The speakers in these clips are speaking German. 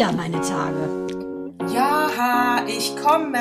wieder meine Tage. Ja, ich komme.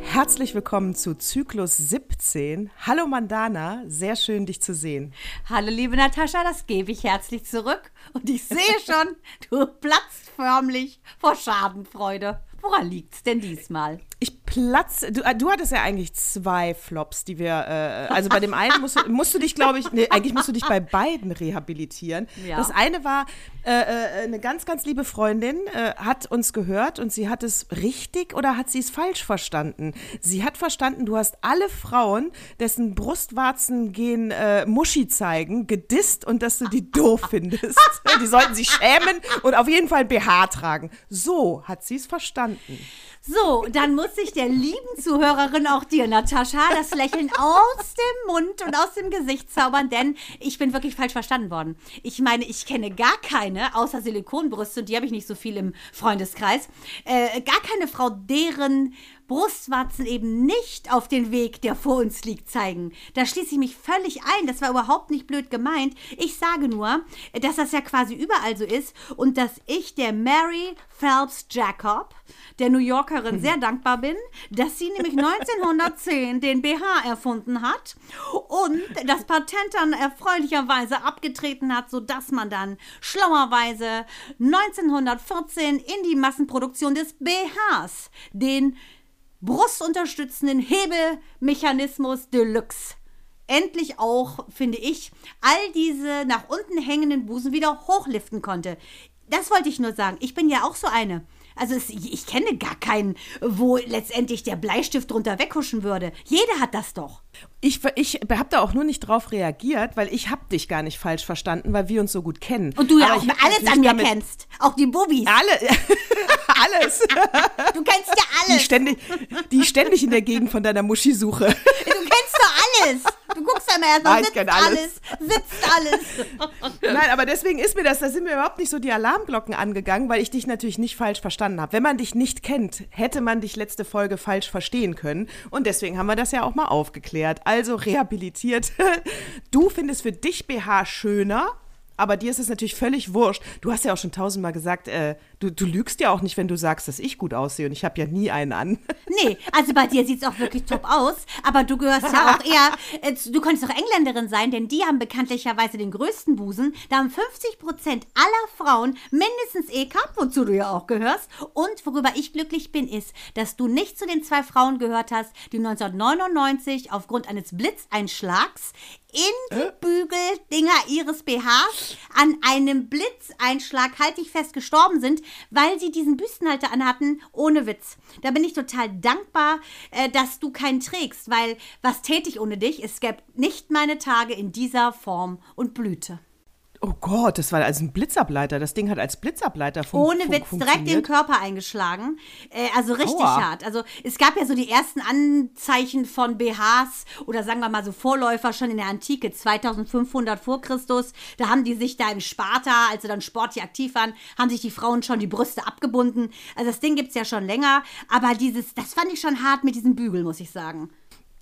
Herzlich willkommen zu Zyklus 17. Hallo Mandana, sehr schön dich zu sehen. Hallo liebe Natascha, das gebe ich herzlich zurück. Und ich sehe schon, du platzt förmlich vor Schadenfreude. Woran liegt's denn diesmal? Ich platze. Du, äh, du hattest ja eigentlich zwei Flops, die wir. Äh, also bei dem einen musst, musst du dich, glaube ich, nee, eigentlich musst du dich bei beiden rehabilitieren. Ja. Das eine war, äh, äh, eine ganz, ganz liebe Freundin äh, hat uns gehört und sie hat es richtig oder hat sie es falsch verstanden? Sie hat verstanden, du hast alle Frauen, dessen Brustwarzen gehen äh, Muschi zeigen, gedisst und dass du die doof findest. die sollten sich schämen und auf jeden Fall ein BH tragen. So hat sie es verstanden. So, dann muss sich der lieben Zuhörerin auch dir, Natascha, das Lächeln aus dem Mund und aus dem Gesicht zaubern, denn ich bin wirklich falsch verstanden worden. Ich meine, ich kenne gar keine, außer Silikonbrüste, und die habe ich nicht so viel im Freundeskreis, äh, gar keine Frau, deren Brustwarzen eben nicht auf den Weg, der vor uns liegt, zeigen. Da schließe ich mich völlig ein. Das war überhaupt nicht blöd gemeint. Ich sage nur, dass das ja quasi überall so ist und dass ich der Mary Phelps Jacob, der New Yorkerin, sehr dankbar bin, dass sie nämlich 1910 den BH erfunden hat und das Patent dann erfreulicherweise abgetreten hat, sodass man dann schlauerweise 1914 in die Massenproduktion des BHs den brustunterstützenden Hebemechanismus Deluxe endlich auch, finde ich, all diese nach unten hängenden Busen wieder hochliften konnte. Das wollte ich nur sagen. Ich bin ja auch so eine. Also es, ich kenne gar keinen, wo letztendlich der Bleistift drunter weghuschen würde. Jeder hat das doch. Ich, ich habe da auch nur nicht drauf reagiert, weil ich habe dich gar nicht falsch verstanden, weil wir uns so gut kennen. Und du ja auch alles an mir kennst. Auch die Bubis. Alle. alles. Du kennst ja alles. Die ständig, die ständig in der Gegend von deiner Muschi suche. Du kennst alles. Du guckst ja immer erstmal, sitzt alles. alles. Sitzt alles. Nein, aber deswegen ist mir das, da sind mir überhaupt nicht so die Alarmglocken angegangen, weil ich dich natürlich nicht falsch verstanden habe. Wenn man dich nicht kennt, hätte man dich letzte Folge falsch verstehen können. Und deswegen haben wir das ja auch mal aufgeklärt. Also rehabilitiert. Du findest für dich BH schöner aber dir ist es natürlich völlig wurscht. Du hast ja auch schon tausendmal gesagt, äh, du, du lügst ja auch nicht, wenn du sagst, dass ich gut aussehe und ich habe ja nie einen an. Nee, also bei dir sieht es auch wirklich top aus, aber du gehörst ja auch eher, äh, du könntest doch Engländerin sein, denn die haben bekanntlicherweise den größten Busen. Da haben 50 Prozent aller Frauen mindestens E-Cup, wozu du ja auch gehörst. Und worüber ich glücklich bin, ist, dass du nicht zu den zwei Frauen gehört hast, die 1999 aufgrund eines Blitzeinschlags in die Bügeldinger ihres BHs an einem Blitzeinschlag, halte ich fest, gestorben sind, weil sie diesen Büstenhalter anhatten, ohne Witz. Da bin ich total dankbar, äh, dass du keinen trägst, weil was täte ich ohne dich? Es gäbe nicht meine Tage in dieser Form und Blüte. Oh Gott, das war also ein Blitzableiter. Das Ding hat als Blitzableiter fun Ohne Witz direkt den Körper eingeschlagen. Äh, also richtig Aua. hart. Also es gab ja so die ersten Anzeichen von BHs oder sagen wir mal so Vorläufer schon in der Antike, 2500 vor Christus. Da haben die sich da im Sparta, als sie dann sportlich aktiv waren, haben sich die Frauen schon die Brüste abgebunden. Also das Ding gibt es ja schon länger. Aber dieses, das fand ich schon hart mit diesem Bügel, muss ich sagen.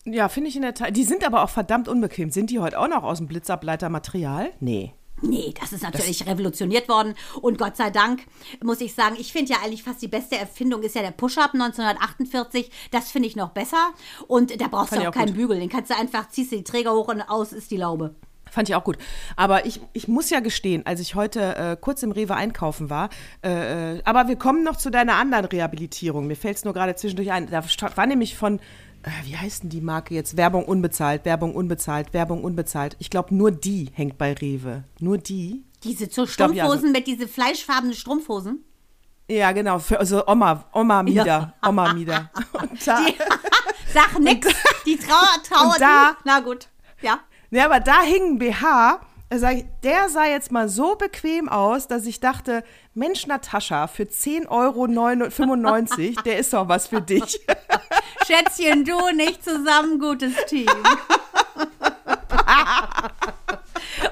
Ja, finde ich in der Tat. Die sind aber auch verdammt unbequem. Sind die heute auch noch aus dem Blitzableitermaterial? Nee. Nee, das ist natürlich das revolutioniert worden und Gott sei Dank muss ich sagen, ich finde ja eigentlich fast die beste Erfindung ist ja der Push-Up 1948. Das finde ich noch besser und da brauchst Fand du auch keinen gut. Bügel. Den kannst du einfach, ziehst du die Träger hoch und aus ist die Laube. Fand ich auch gut. Aber ich, ich muss ja gestehen, als ich heute äh, kurz im Rewe einkaufen war, äh, äh aber wir kommen noch zu deiner anderen Rehabilitierung. Mir fällt es nur gerade zwischendurch ein. Da war nämlich von wie heißt denn die Marke jetzt? Werbung unbezahlt, Werbung unbezahlt, Werbung unbezahlt. Ich glaube, nur die hängt bei Rewe. Nur die. Diese so Strumpfhosen glaub, ja, also, mit diese fleischfarbenen Strumpfhosen? Ja, genau. Für, also Oma, Oma Mieder. Ja. Oma Mieder. Und da, die, sag nix. die Trauer, Trauer. Da, na gut. Ja. Ja, aber da hing ein BH der sah jetzt mal so bequem aus, dass ich dachte, Mensch, Natascha, für 10,95 Euro, der ist doch was für dich. Schätzchen, du nicht zusammen, gutes Team.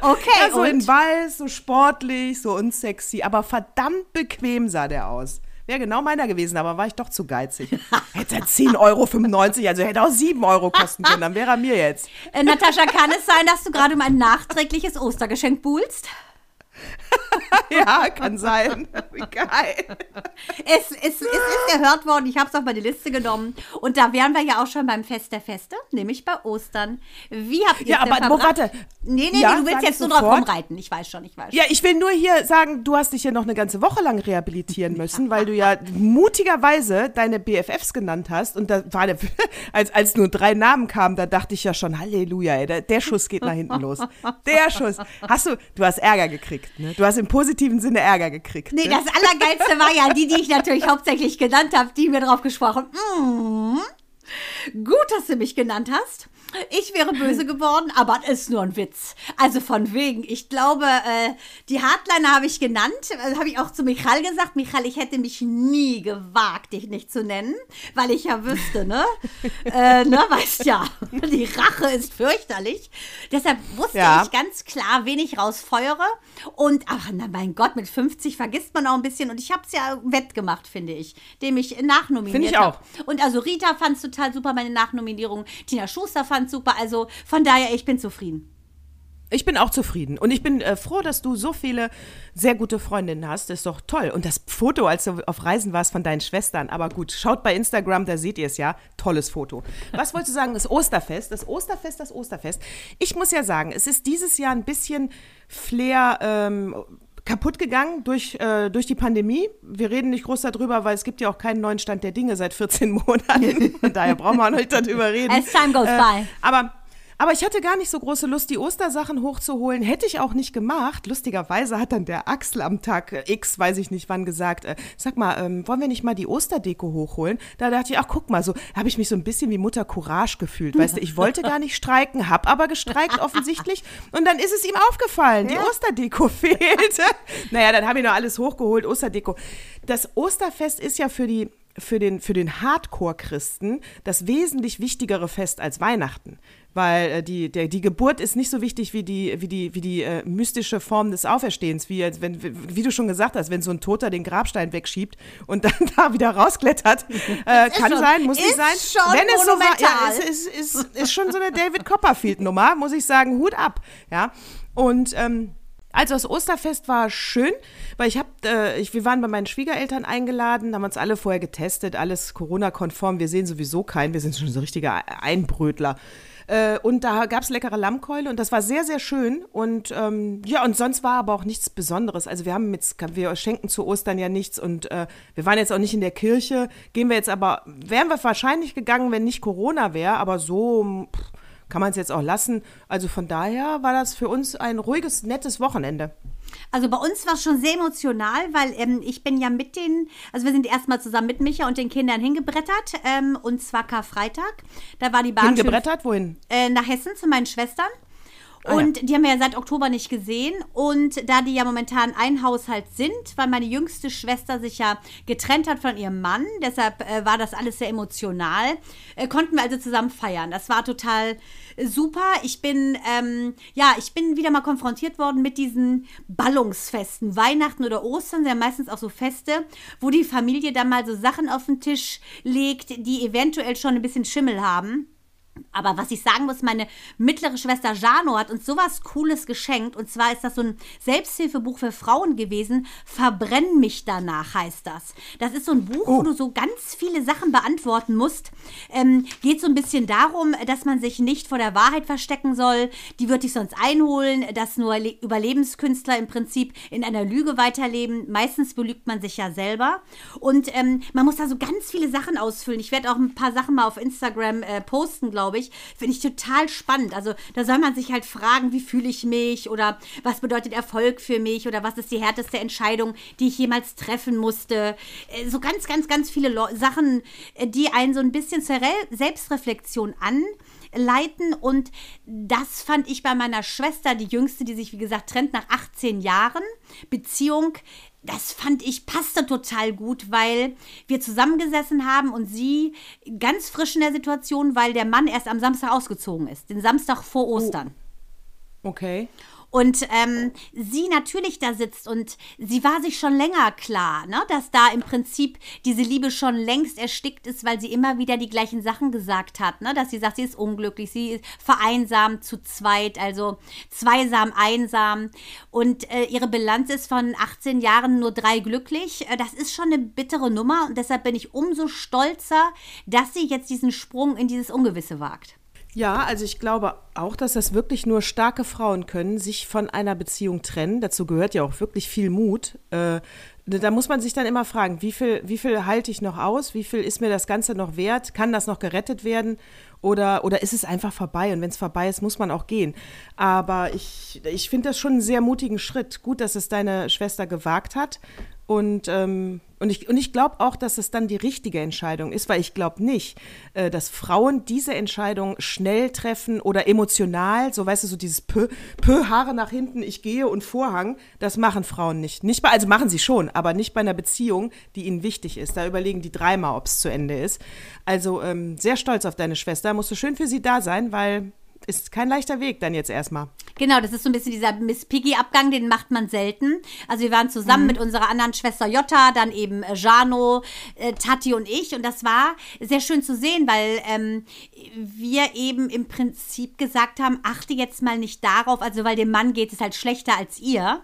Okay. Ja, so und? in Weiß, so sportlich, so unsexy, aber verdammt bequem sah der aus. Wäre genau meiner gewesen, aber war ich doch zu geizig. Hätte er 10,95 Euro, also hätte auch 7 Euro kosten können, dann wäre er mir jetzt. Äh, Natascha, kann es sein, dass du gerade um ein nachträgliches Ostergeschenk buhlst? ja, kann sein. Wie geil. Es, es, es ist gehört worden, ich habe es auf meine Liste genommen. Und da wären wir ja auch schon beim Fest der Feste, nämlich bei Ostern. Wie habt ihr Ja, aber verbracht? warte. Nee, nee, Ja, nee, du willst jetzt nur drauf sofort. rumreiten. Ich weiß schon, ich weiß schon. Ja, ich will nur hier sagen, du hast dich ja noch eine ganze Woche lang rehabilitieren müssen, weil du ja mutigerweise deine BFFs genannt hast. Und da war der, als, als nur drei Namen kamen, da dachte ich ja schon, Halleluja, ey, der, der Schuss geht nach hinten los. Der Schuss. Hast du, du hast Ärger gekriegt, ne? Du hast im positiven Sinne Ärger gekriegt. Nee, ne? das Allergeilste war ja die, die ich natürlich hauptsächlich genannt habe, die mir drauf gesprochen. Mm, gut, dass du mich genannt hast. Ich wäre böse geworden, aber das ist nur ein Witz. Also von wegen. Ich glaube, äh, die Hardliner habe ich genannt. Äh, habe ich auch zu Michal gesagt. Michal, ich hätte mich nie gewagt, dich nicht zu nennen, weil ich ja wüsste, ne? äh, ne, weißt ja, die Rache ist fürchterlich. Deshalb wusste Ja. ich ganz klar, wen ich rausfeuere. Und, ach, na, mein Gott, mit 50 vergisst man auch ein bisschen. Und ich habe es ja wettgemacht, finde ich, dem ich nachnominiert Finde ich habe. auch. Und also Rita fand es total super, meine Nachnominierung. Tina Schuster fand super. Also von daher, ich bin zufrieden. Ich bin auch zufrieden. Und ich bin äh, froh, dass du so viele sehr gute Freundinnen hast. Ist doch toll. Und das Foto, als du auf Reisen warst von deinen Schwestern. Aber gut, schaut bei Instagram, da seht ihr es ja. Tolles Foto. Was wolltest du sagen? Das Osterfest. Das Osterfest, das Osterfest. Ich muss ja sagen, es ist dieses Jahr ein bisschen Flair. Ähm, kaputt gegangen durch, äh, durch die Pandemie. Wir reden nicht groß darüber, weil es gibt ja auch keinen neuen Stand der Dinge seit 14 Monaten. Von daher brauchen wir nicht darüber reden. As time goes by. Aber, aber ich hatte gar nicht so große Lust, die Ostersachen hochzuholen. Hätte ich auch nicht gemacht. Lustigerweise hat dann der Axel am Tag äh, X, weiß ich nicht wann, gesagt, äh, sag mal, ähm, wollen wir nicht mal die Osterdeko hochholen? Da dachte ich, ach guck mal, so habe ich mich so ein bisschen wie Mutter Courage gefühlt. Weißt du, ich wollte gar nicht streiken, hab aber gestreikt offensichtlich. Und dann ist es ihm aufgefallen, die Osterdeko fehlte. naja, dann habe ich noch alles hochgeholt, Osterdeko. Das Osterfest ist ja für die für den, für den Hardcore-Christen das wesentlich wichtigere Fest als Weihnachten. Weil äh, die, der, die Geburt ist nicht so wichtig wie die, wie die, wie die äh, mystische Form des Auferstehens, wie, wenn, wie, du schon gesagt hast, wenn so ein Toter den Grabstein wegschiebt und dann da wieder rausklettert. Äh, kann schon- sein, muss nicht ist sein. schon wenn es so war, ja, es ist, ist, ist schon so eine David Copperfield-Nummer, muss ich sagen, Hut ab. Ja. Und ähm, also das Osterfest war schön, weil ich habe, äh, wir waren bei meinen Schwiegereltern eingeladen, haben uns alle vorher getestet, alles Corona-konform. Wir sehen sowieso keinen, wir sind schon so richtige Einbrötler. Äh, und da gab es leckere Lammkeule und das war sehr, sehr schön. Und ähm, ja, und sonst war aber auch nichts Besonderes. Also wir haben jetzt, wir schenken zu Ostern ja nichts und äh, wir waren jetzt auch nicht in der Kirche. Gehen wir jetzt aber, wären wir wahrscheinlich gegangen, wenn nicht Corona wäre, aber so pff, kann man es jetzt auch lassen. Also von daher war das für uns ein ruhiges, nettes Wochenende. Also bei uns war es schon sehr emotional, weil ähm, ich bin ja mit den, also wir sind erstmal zusammen mit Micha und den Kindern hingebrettert ähm, und zwar Karfreitag. Da war die Bahn schön- Hingebrettert, wohin? äh, nach Hessen zu meinen Schwestern. Ah, Und die haben wir ja seit Oktober nicht gesehen. Und da die ja momentan ein Haushalt sind, weil meine jüngste Schwester sich ja getrennt hat von ihrem Mann, deshalb äh, war das alles sehr emotional, äh, konnten wir also zusammen feiern. Das war total super. Ich bin, ähm, ja, ich bin wieder mal konfrontiert worden mit diesen Ballungsfesten. Weihnachten oder Ostern sind ja meistens auch so Feste, wo die Familie dann mal so Sachen auf den Tisch legt, die eventuell schon ein bisschen Schimmel haben. Aber was ich sagen muss, meine mittlere Schwester Jano hat uns sowas Cooles geschenkt. Und zwar ist das so ein Selbsthilfebuch für Frauen gewesen. Verbrenn mich danach heißt das. Das ist so ein Buch, wo du so ganz viele Sachen beantworten musst. Ähm, geht so ein bisschen darum, dass man sich nicht vor der Wahrheit verstecken soll. Die wird dich sonst einholen, dass nur Le Überlebenskünstler im Prinzip in einer Lüge weiterleben. Meistens belügt man sich ja selber. Und ähm, man muss da so ganz viele Sachen ausfüllen. Ich werde auch ein paar Sachen mal auf Instagram äh, posten, glaube ich. Finde ich total spannend. Also da soll man sich halt fragen, wie fühle ich mich oder was bedeutet Erfolg für mich oder was ist die härteste Entscheidung, die ich jemals treffen musste. Äh, so ganz, ganz, ganz viele Leu- Sachen, äh, die einen so ein bisschen zur Re Selbstreflexion anleiten. Und das fand ich bei meiner Schwester, die jüngste, die sich, wie gesagt, trennt nach 18 Jahren Beziehung. Das fand ich passte total gut, weil wir zusammengesessen haben und sie ganz frisch in der Situation, weil der Mann erst am Samstag ausgezogen ist, den Samstag vor Ostern. Okay. Und ähm, sie natürlich da sitzt und sie war sich schon länger klar, ne, dass da im Prinzip diese Liebe schon längst erstickt ist, weil sie immer wieder die gleichen Sachen gesagt hat, ne, dass sie sagt, sie ist unglücklich, sie ist vereinsamt zu zweit, also zweisam, einsam und äh, ihre Bilanz ist von 18 Jahren nur drei glücklich. Äh, das ist schon eine bittere Nummer und deshalb bin ich umso stolzer, dass sie jetzt diesen Sprung in dieses Ungewisse wagt. Ja, also ich glaube auch, dass das wirklich nur starke Frauen können, sich von einer Beziehung trennen. Dazu gehört ja auch wirklich viel Mut. Äh, da muss man sich dann immer fragen, wie viel, wie viel halte ich noch aus? Wie viel ist mir das Ganze noch wert? Kann das noch gerettet werden? Oder, oder ist es einfach vorbei? Und wenn es vorbei ist, muss man auch gehen. Aber ich, ich finde das schon einen sehr mutigen Schritt. Gut, dass es deine Schwester gewagt hat. Und, ähm, und ich, und ich glaube auch, dass es dann die richtige Entscheidung ist, weil ich glaube nicht, äh, dass Frauen diese Entscheidung schnell treffen oder emotional, so weißt du, so dieses Pö, Pö, Haare nach hinten, ich gehe und Vorhang, das machen Frauen nicht. nicht bei, also machen sie schon, aber nicht bei einer Beziehung, die ihnen wichtig ist. Da überlegen die dreimal, ob es zu Ende ist. Also ähm, sehr stolz auf deine Schwester, musst du schön für sie da sein, weil ist kein leichter Weg dann jetzt erstmal. Genau, das ist so ein bisschen dieser Miss Piggy-Abgang, den macht man selten. Also wir waren zusammen mhm. mit unserer anderen Schwester Jutta, dann eben äh, Jano, äh, Tati und ich. Und das war sehr schön zu sehen, weil ähm, wir eben im Prinzip gesagt haben, achte jetzt mal nicht darauf, also weil dem Mann geht es halt schlechter als ihr.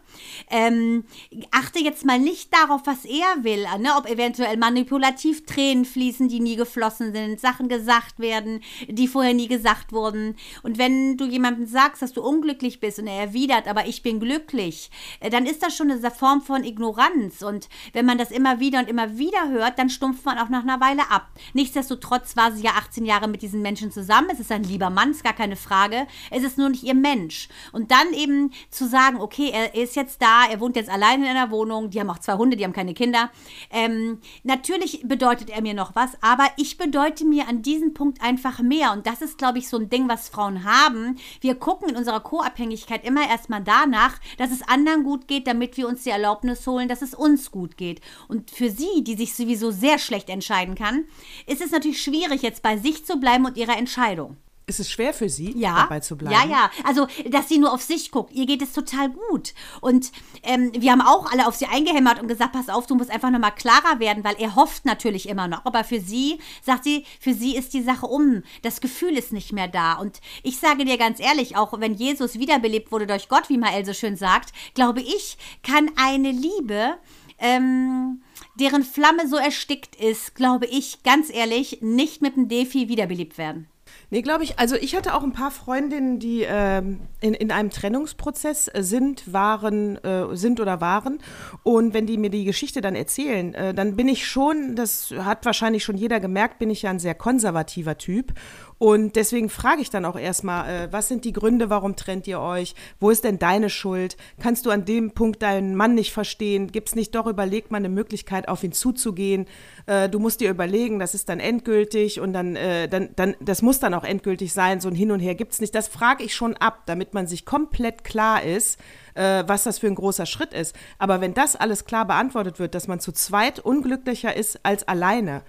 Ähm, achte jetzt mal nicht darauf, was er will, ne? ob eventuell manipulativ Tränen fließen, die nie geflossen sind, Sachen gesagt werden, die vorher nie gesagt wurden. Und wenn du jemandem sagst, dass du unglücklich bist und er erwidert, aber ich bin glücklich, äh, dann ist das schon eine Form von Ignoranz. Und wenn man das immer wieder und immer wieder hört, dann stumpft man auch nach einer Weile ab. Nichtsdestotrotz war sie ja 18 Jahre mit diesen Menschen zusammen. Es ist ein lieber Mann, ist gar keine Frage. Es ist nur nicht ihr Mensch. Und dann eben zu sagen, okay, er ist jetzt da, er wohnt jetzt allein in einer Wohnung, die haben auch zwei Hunde, die haben keine Kinder. Ähm, natürlich bedeutet er mir noch was, aber ich bedeute mir an diesem Punkt einfach mehr. Und das ist, glaube ich, so ein Ding, was Frauen haben. Wir gucken in unserer Co-Abhängigkeit immer erstmal danach, dass es anderen gut geht, damit wir uns die Erlaubnis holen, dass es uns gut geht. Und für sie, die sich sowieso sehr schlecht entscheiden kann, ist es natürlich schwierig, jetzt bei sich zu bleiben und ihrer Entscheidung. Ist es schwer für sie, ja, dabei zu bleiben? Ja, ja. Also, dass sie nur auf sich guckt. Ihr geht es total gut. Und ähm, wir haben auch alle auf sie eingehämmert und gesagt, pass auf, du musst einfach nochmal klarer werden, weil er hofft natürlich immer noch. Aber für sie, sagt sie, für sie ist die Sache um. Das Gefühl ist nicht mehr da. Und ich sage dir ganz ehrlich, auch wenn Jesus wiederbelebt wurde durch Gott, wie Mael so schön sagt, glaube ich, kann eine Liebe, ähm, deren Flamme so erstickt ist, glaube ich, ganz ehrlich, nicht mit dem Defi wiederbelebt werden. Nee, glaube ich. Also ich hatte auch ein paar Freundinnen, die ähm, in, in einem Trennungsprozess sind, waren, äh, sind oder waren. Und wenn die mir die Geschichte dann erzählen, äh, dann bin ich schon, das hat wahrscheinlich schon jeder gemerkt, bin ich ja ein sehr konservativer Typ. Und deswegen frage ich dann auch erstmal, äh, was sind die Gründe, warum trennt ihr euch? Wo ist denn deine Schuld? Kannst du an dem Punkt deinen Mann nicht verstehen? Gibt es nicht doch, überlegt man eine Möglichkeit, auf ihn zuzugehen? Äh, du musst dir überlegen, das ist dann endgültig und dann, äh, dann, dann, das muss dann auch endgültig sein, so ein Hin und Her gibt es nicht. Das frage ich schon ab, damit man sich komplett klar ist, äh, was das für ein großer Schritt ist. Aber wenn das alles klar beantwortet wird, dass man zu zweit unglücklicher ist als alleine,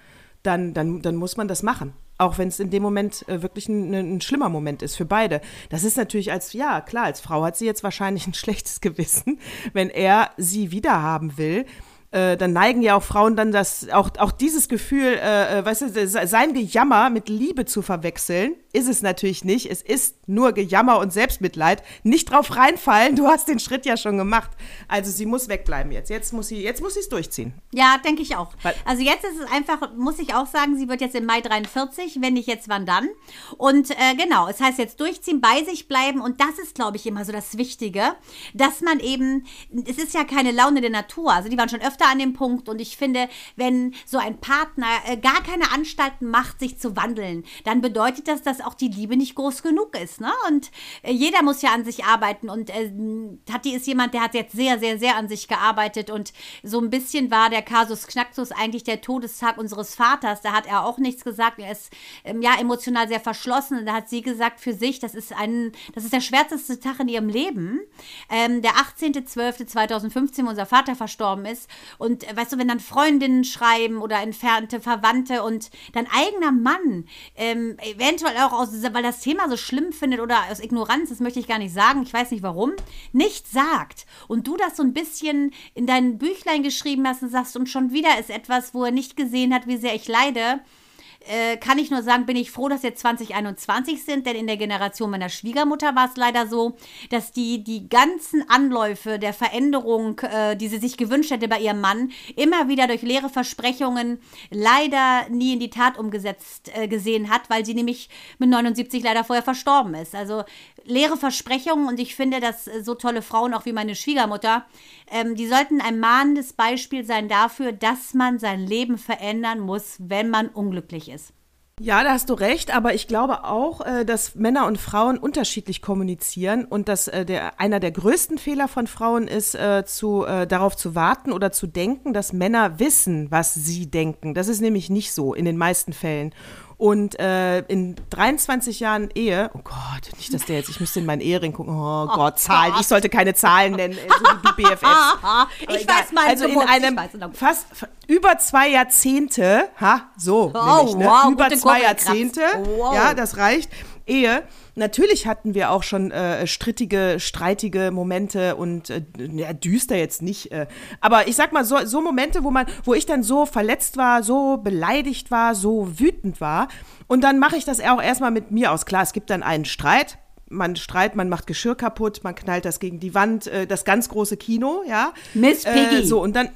dann, dann, dann muss man das machen. Auch wenn es in dem Moment äh, wirklich ein, ein, schlimmer Moment ist für beide. Das ist natürlich als, ja, klar, als Frau hat sie jetzt wahrscheinlich ein schlechtes Gewissen, wenn er sie wiederhaben will. Äh, dann neigen ja auch Frauen dann das, auch, auch dieses Gefühl, äh, äh weißt du, sein Gejammer mit Liebe zu verwechseln ist es natürlich nicht. Es ist nur Gejammer und Selbstmitleid. Nicht drauf reinfallen, du hast den Schritt ja schon gemacht. Also sie muss wegbleiben jetzt. Jetzt muss sie jetzt muss sie es durchziehen. Ja, denke ich auch. Weil also jetzt ist es einfach, muss ich auch sagen, sie wird jetzt im Mai 43, wenn nicht jetzt, wann dann. Und äh, genau, es heißt jetzt durchziehen, bei sich bleiben und das ist, glaube ich, immer so das Wichtige, dass man eben, es ist ja keine Laune der Natur. Also die waren schon öfter an dem Punkt und ich finde, wenn so ein Partner äh, gar keine Anstalten macht, sich zu wandeln, dann bedeutet das, dass auch die Liebe nicht groß genug ist. Ne? Und äh, jeder muss ja an sich arbeiten. Und äh, Tati ist jemand, der hat jetzt sehr, sehr, sehr an sich gearbeitet. Und so ein bisschen war der Kasus Knacktus eigentlich der Todestag unseres Vaters. Da hat er auch nichts gesagt. Er ist ähm, ja emotional sehr verschlossen. Und da hat sie gesagt für sich, das ist ein, das ist der schwärzeste Tag in ihrem Leben. Ähm, der 18.12.2015, wo unser Vater verstorben ist. Und äh, weißt du, wenn dann Freundinnen schreiben oder entfernte Verwandte und dein eigener Mann ähm, eventuell auch aus, weil das Thema so schlimm findet oder aus Ignoranz, das möchte ich gar nicht sagen, ich weiß nicht warum, nicht sagt. Und du das so ein bisschen in dein Büchlein geschrieben hast und sagst, und schon wieder ist etwas, wo er nicht gesehen hat, wie sehr ich leide, äh, kann ich nur sagen, bin ich froh, dass wir 2021 sind, denn in der Generation meiner Schwiegermutter war es leider so, dass die die ganzen Anläufe der Veränderung, äh, die sie sich gewünscht hätte bei ihrem Mann, immer wieder durch leere Versprechungen leider nie in die Tat umgesetzt äh, gesehen hat, weil sie nämlich mit 79 leider vorher verstorben ist. Also leere Versprechungen und ich finde, dass so tolle Frauen auch wie meine Schwiegermutter, ähm, die sollten ein mahnendes Beispiel sein dafür, dass man sein Leben verändern muss, wenn man unglücklich ist. Ja, da hast du recht, aber ich glaube auch, äh, dass Männer und Frauen unterschiedlich kommunizieren und dass äh, der, einer der größten Fehler von Frauen ist, äh, zu, darauf zu warten oder zu denken, dass Männer wissen, was sie denken. Das ist nämlich nicht so in den meisten Fällen. Und äh, in 23 Jahren Ehe, oh Gott, nicht, dass der jetzt, ich müsste in meinen Ehering gucken, oh, oh Gott, Zahlen, ich sollte keine Zahlen nennen, so wie du BFFs. ich egal. weiß mal, also in einem fast über zwei Jahrzehnte, ha, so, oh, nämlich, ne? wow, über zwei Jahrzehnte, wow. ja, das reicht, Ehe. Natürlich hatten wir auch schon äh, strittige, streitige Momente und äh, ja, düster jetzt nicht. Äh, aber ich sag mal, so, so Momente, wo man, wo ich dann so verletzt war, so beleidigt war, so wütend war. Und dann mache ich das auch erstmal mit mir aus. Klar, es gibt dann einen Streit, man streit, man macht Geschirr kaputt, man knallt das gegen die Wand, äh, das ganz große Kino, ja. Miss äh, Piggy. Äh, so, und dann,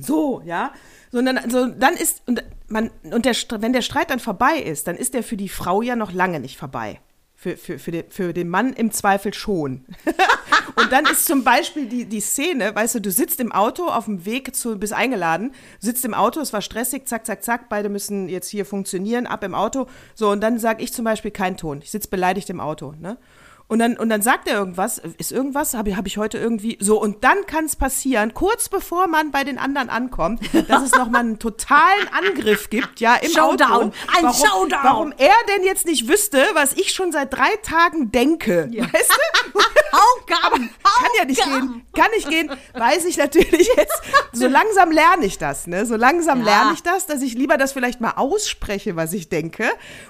so, ja. So, und dann, so, dann ist, und man, und der, wenn der Streit dann vorbei ist, dann ist der für die Frau ja noch lange nicht vorbei. Für, für, für, den, für den Mann im Zweifel schon. und dann ist zum Beispiel die, die Szene, weißt du, du sitzt im Auto auf dem Weg zu, bist eingeladen, sitzt im Auto, es war stressig, zack, zack, zack, beide müssen jetzt hier funktionieren, ab im Auto. So, und dann sage ich zum Beispiel keinen Ton. Ich sitze beleidigt im Auto, ne? Und dann, und dann sagt er irgendwas, ist irgendwas, habe hab ich heute irgendwie, so, und dann kann es passieren, kurz bevor man bei den anderen ankommt, dass es nochmal einen totalen Angriff gibt, ja, im Showdown, Auto. ein warum, Showdown. Warum er denn jetzt nicht wüsste, was ich schon seit drei Tagen denke, ja. weißt du? Aber kann ja nicht gehen, kann nicht gehen, weiß ich natürlich jetzt. So langsam lerne ich das, ne, so langsam ja. lerne ich das, dass ich lieber das vielleicht mal ausspreche, was ich denke.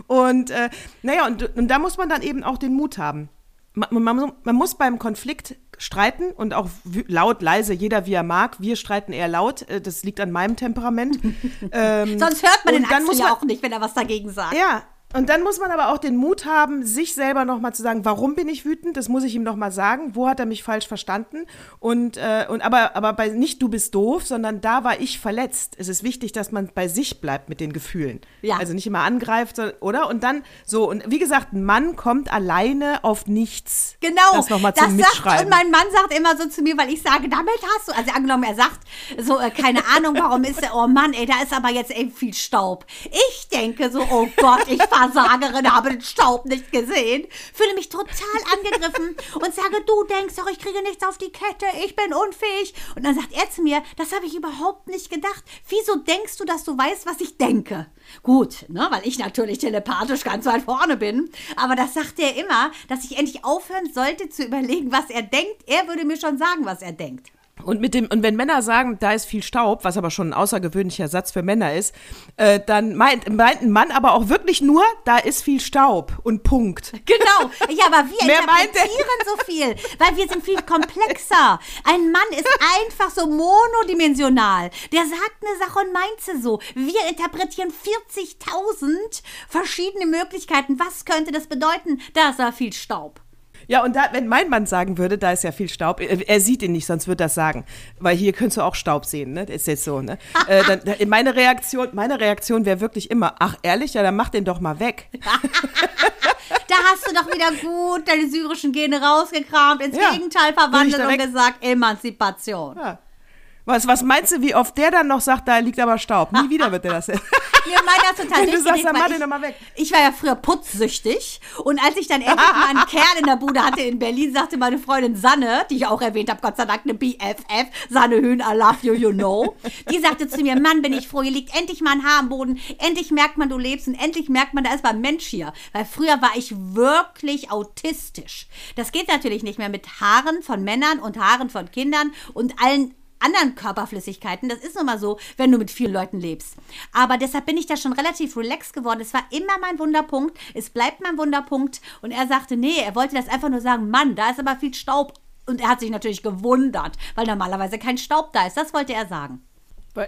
Und, äh, naja, und, und da muss man dann eben auch den Mut haben man, man, man, muss beim Konflikt streiten und auch laut, leise, jeder wie er mag. Wir streiten eher laut, äh, das liegt an meinem Temperament. ähm, Sonst hört man den Axel ja auch nicht, wenn er was dagegen sagt. Ja, und dann muss man aber auch den Mut haben, sich selber nochmal zu sagen, warum bin ich wütend? Das muss ich ihm nochmal sagen. Wo hat er mich falsch verstanden? Und, äh, und aber, aber bei nicht du bist doof, sondern da war ich verletzt. Es ist wichtig, dass man bei sich bleibt mit den Gefühlen. Ja. Also nicht immer angreift, oder? Und dann so, und wie gesagt, ein Mann kommt alleine auf nichts. Genau. Das nochmal zum das. Sagt, und mein Mann sagt immer so zu mir, weil ich sage, damit hast du, also angenommen, er sagt so, äh, keine Ahnung, warum ist er, oh Mann, ey, da ist aber jetzt eben viel Staub. Ich denke so, oh Gott, ich Versagerin, habe den Staub nicht gesehen, fühle mich total angegriffen und sage, du denkst doch, ich kriege nichts auf die Kette, ich bin unfähig. Und dann sagt er zu mir, das habe ich überhaupt nicht gedacht. Wieso denkst du, dass du weißt, was ich denke? Gut, ne, weil ich natürlich telepathisch ganz weit vorne bin. Aber das sagt er immer, dass ich endlich aufhören sollte zu überlegen, was er denkt. Er würde mir schon sagen, was er denkt. Und mit dem, und wenn Männer sagen, da ist viel Staub, was aber schon ein außergewöhnlicher Satz für Männer ist, äh, dann meint, meint ein Mann aber auch wirklich nur, da ist viel Staub und Punkt. Genau. Ja, aber wir Mehr interpretieren so viel, weil wir sind viel komplexer. Ein Mann ist einfach so monodimensional. Der sagt eine Sache und meint sie so. Wir interpretieren 40.000 verschiedene Möglichkeiten. Was könnte das bedeuten? Da ist da viel Staub. Ja, und da, wenn mein Mann sagen würde, da ist ja viel Staub, er sieht ihn nicht, sonst würde das sagen. Weil hier könntest du auch Staub sehen, ne? Das ist jetzt so, ne? äh, dann, meine Reaktion, meine Reaktion wäre wirklich immer, ach ehrlich, ja, dann mach den doch mal weg. da hast du doch wieder gut deine syrischen Gene rausgekramt, ins ja, Gegenteil verwandelt und gesagt, Emanzipation. Ja. Was, was meinst du, wie oft der dann noch sagt, da liegt aber Staub? Nie wieder wird der das. Mir meiner total Du sagst, dann mach den doch mal weg. Ich war ja früher putzsüchtig und als ich dann endlich mal einen Kerl in der Bude hatte in Berlin, sagte meine Freundin Sanne, die ich auch erwähnt habe, Gott sei Dank eine BFF, Sanne Höhn, I love you, you know. Die sagte zu mir, Mann, bin ich froh, hier liegt endlich mal ein Haar am Boden, endlich merkt man, du lebst und endlich merkt man, da ist mal ein Mensch hier. Weil früher war ich wirklich autistisch. Das geht natürlich nicht mehr mit Haaren von Männern und Haaren von Kindern und allen anderen Körperflüssigkeiten. Das ist nun mal so, wenn du mit vielen Leuten lebst. Aber deshalb bin ich da schon relativ relaxed geworden. Es war immer mein Wunderpunkt. Es bleibt mein Wunderpunkt. Und er sagte, nee, er wollte das einfach nur sagen, Mann, da ist aber viel Staub. Und er hat sich natürlich gewundert, weil normalerweise kein Staub da ist. Das wollte er sagen.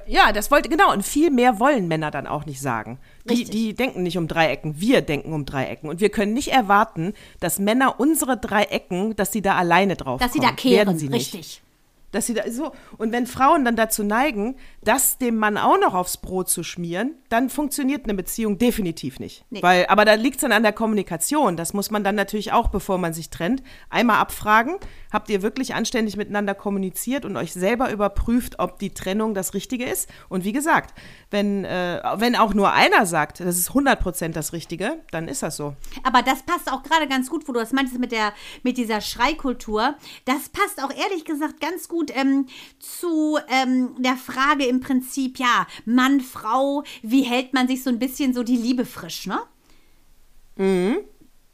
Ja, das wollte, genau. Und viel mehr wollen Männer dann auch nicht sagen. Die, die denken nicht um Dreiecken. Wir denken um Dreiecken. Und wir können nicht erwarten, dass Männer unsere Dreiecken, dass sie da alleine drauf Dass kommen. sie da kehren, sie nicht. Dass sie da so und wenn Frauen dann dazu neigen, das dem Mann auch noch aufs Brot zu schmieren, dann funktioniert eine Beziehung definitiv nicht. Nee. Weil, aber da liegt es dann an der Kommunikation. Das muss man dann natürlich auch, bevor man sich trennt, einmal abfragen. Habt ihr wirklich anständig miteinander kommuniziert und euch selber überprüft, ob die Trennung das Richtige ist? Und wie gesagt, wenn, äh, wenn auch nur einer sagt, das ist 100% das Richtige, dann ist das so. Aber das passt auch gerade ganz gut, wo du das meintest mit, der, mit dieser Schreikultur. Das passt auch ehrlich gesagt ganz gut ähm, zu ähm, der Frage im Prinzip, ja, Mann, Frau, wie hält man sich so ein bisschen so die Liebe frisch, ne?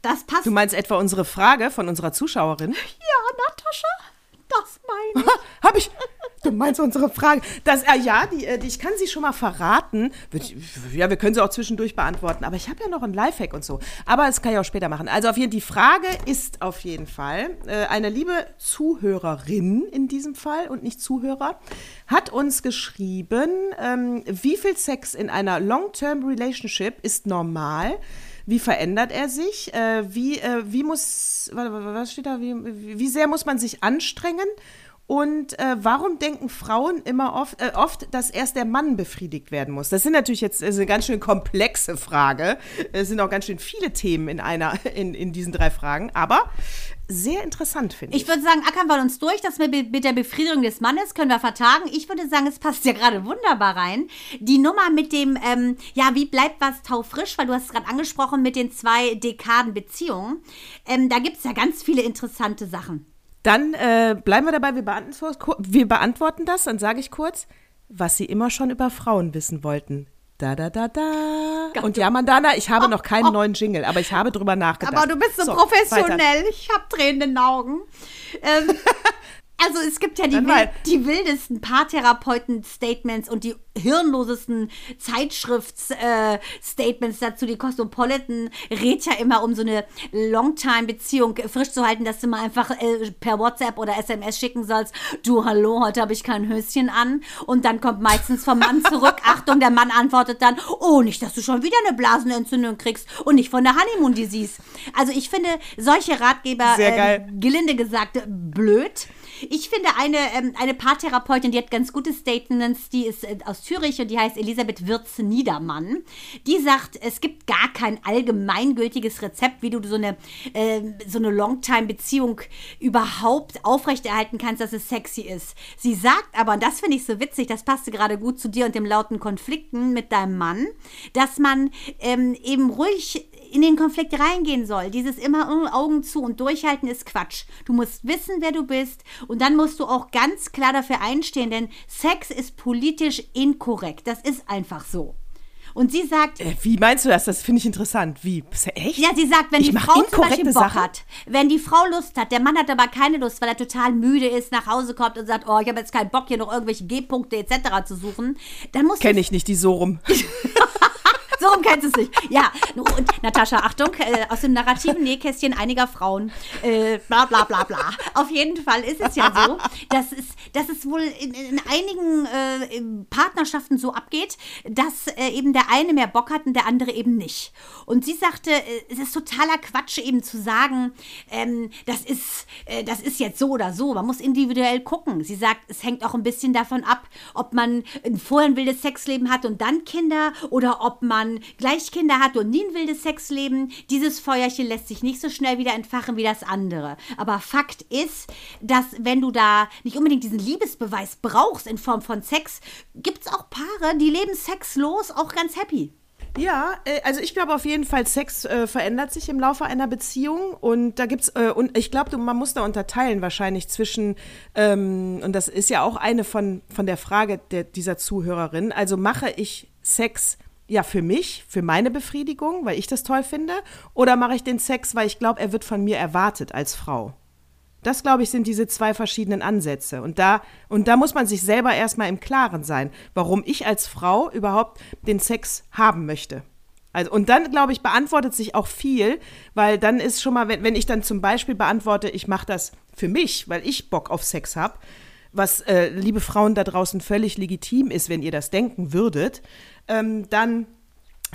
Das passt. Mhm. Du meinst etwa unsere Frage von unserer Zuschauerin? ja, Natascha, das meine ich. Hab ich. Du meinst unsere Frage. Das, äh, ja, die, äh, die, ich kann sie schon mal verraten. Ja, wir können sie auch zwischendurch beantworten. Aber ich habe ja noch einen Lifehack und so. Aber das kann ich auch später machen. Also auf jeden die Frage ist auf jeden Fall, äh, eine liebe Zuhörerin in diesem Fall und nicht Zuhörer, hat uns geschrieben, ähm, wie viel Sex in einer Long-Term Relationship ist normal? Wie verändert er sich? Äh, wie, äh, wie muss, was steht da? Wie, wie sehr muss man sich anstrengen? Und äh, warum denken Frauen immer oft, äh, oft, dass erst der Mann befriedigt werden muss? Das sind natürlich jetzt ist eine ganz schön komplexe Frage. Es sind auch ganz schön viele Themen in einer, in, in diesen drei Fragen, aber sehr interessant, finde ich. Ich würde sagen, ackern wir uns durch. Das mit, mit der Befriedigung des Mannes können wir vertagen. Ich würde sagen, es passt ja gerade wunderbar rein. Die Nummer mit dem, ähm, ja, wie bleibt was taufrisch, weil du hast es gerade angesprochen mit den zwei Dekaden Beziehungen. Ähm, da gibt es ja ganz viele interessante Sachen. Dann äh, bleiben wir dabei, wir beantworten, wir beantworten das, dann sage ich kurz, was Sie immer schon über Frauen wissen wollten. Da, da, da, da. Und ja, Mandana, ich habe noch keinen neuen Jingle, aber ich habe drüber nachgedacht. Aber du bist so, weiter. professionell. Ich habe Tränen in den Augen. Ähm, also es gibt ja die, Dann wil mal. die wildesten Paartherapeuten-Statements und die hirnlosesten Zeitschrifts-Statements dazu. Die Cosmopolitan rät ja immer, um so eine Longtime-Beziehung frisch zu halten, dass du mal einfach äh, per WhatsApp oder SMS schicken sollst, du, hallo, heute habe ich kein Höschen an. Und dann kommt meistens vom Mann zurück, Achtung, der Mann antwortet dann, oh, nicht, dass du schon wieder eine Blasenentzündung kriegst und nicht von der Honeymoon Disease. Also ich finde solche Ratgeber. Ähm, gelinde gesagt, blöd. Ich finde eine, ähm, eine Paartherapeutin, die hat ganz gute Statements, die ist äh, aus Zürich und die heißt Elisabeth Wirz-Niedermann. Die sagt, es gibt gar kein allgemeingültiges Rezept, wie du so eine, ähm, so eine Longtime-Beziehung überhaupt aufrechterhalten kannst, dass es sexy ist. Sie sagt aber, und das finde ich so witzig, das passte gerade gut zu dir und dem lauten Konflikten mit deinem Mann, dass man ähm, eben ruhig in den Konflikt reingehen soll. Dieses immer Augen zu und durchhalten ist Quatsch. Du musst wissen, wer du bist und dann musst du auch ganz klar dafür einstehen, denn Sex ist politisch inkorrekt. Das ist einfach so. Und sie sagt, Äh, Wie meinst du das? Das finde ich interessant. Wie? Echt? ja, sie sagt, wenn Ich die Frau zum Beispiel Bock Sachen? hat, wenn die Frau Lust hat, der Mann hat aber keine Lust, weil er total müde ist, nach Hause kommt und sagt, oh, ich habe jetzt keinen Bock, hier noch irgendwelche G-Punkte etc. zu suchen, dann muss Kenne ich nicht, die so rum. So rum kennst du es nicht. Ja, und Natascha, Achtung, äh, aus dem narrativen Nähkästchen einiger Frauen, äh, bla bla bla bla. Auf jeden Fall ist es ja so, dass es, dass es wohl in, in einigen äh, Partnerschaften so abgeht, dass äh, eben der eine mehr Bock hat und der andere eben nicht. Und sie sagte, äh, es ist totaler Quatsch eben zu sagen, ähm, das, ist, äh, das ist jetzt so oder so. Man muss individuell gucken. Sie sagt, es hängt auch ein bisschen davon ab, ob man ein vorher ein wildes Sexleben hat und dann Kinder oder ob man gleich Kinder hat und nie ein wildes Sexleben. Dieses Feuerchen lässt sich nicht so schnell wieder entfachen wie das andere. Aber Fakt ist, dass wenn du da nicht unbedingt diesen Liebesbeweis brauchst in Form von Sex, gibt es auch Paare, die leben sexlos auch ganz happy. Ja, äh, also ich glaube auf jeden Fall, Sex äh, verändert sich im Laufe einer Beziehung und da gibt's äh, und ich glaube, man muss da unterteilen wahrscheinlich zwischen ähm, und das ist ja auch eine von von der Frage der, dieser Zuhörerin. Also mache ich Sex ja für mich, für meine Befriedigung, weil ich das toll finde, oder mache ich den Sex, weil ich glaube, er wird von mir erwartet als Frau. Das, glaube ich, sind diese zwei verschiedenen Ansätze. Und da, und da muss man sich selber erstmal im Klaren sein, warum ich als Frau überhaupt den Sex haben möchte. Also, und dann, glaube ich, beantwortet sich auch viel, weil dann ist schon mal, wenn, wenn ich dann zum Beispiel beantworte, ich mache das für mich, weil ich Bock auf Sex habe, was, äh, liebe Frauen da draußen, völlig legitim ist, wenn ihr das denken würdet, ähm, dann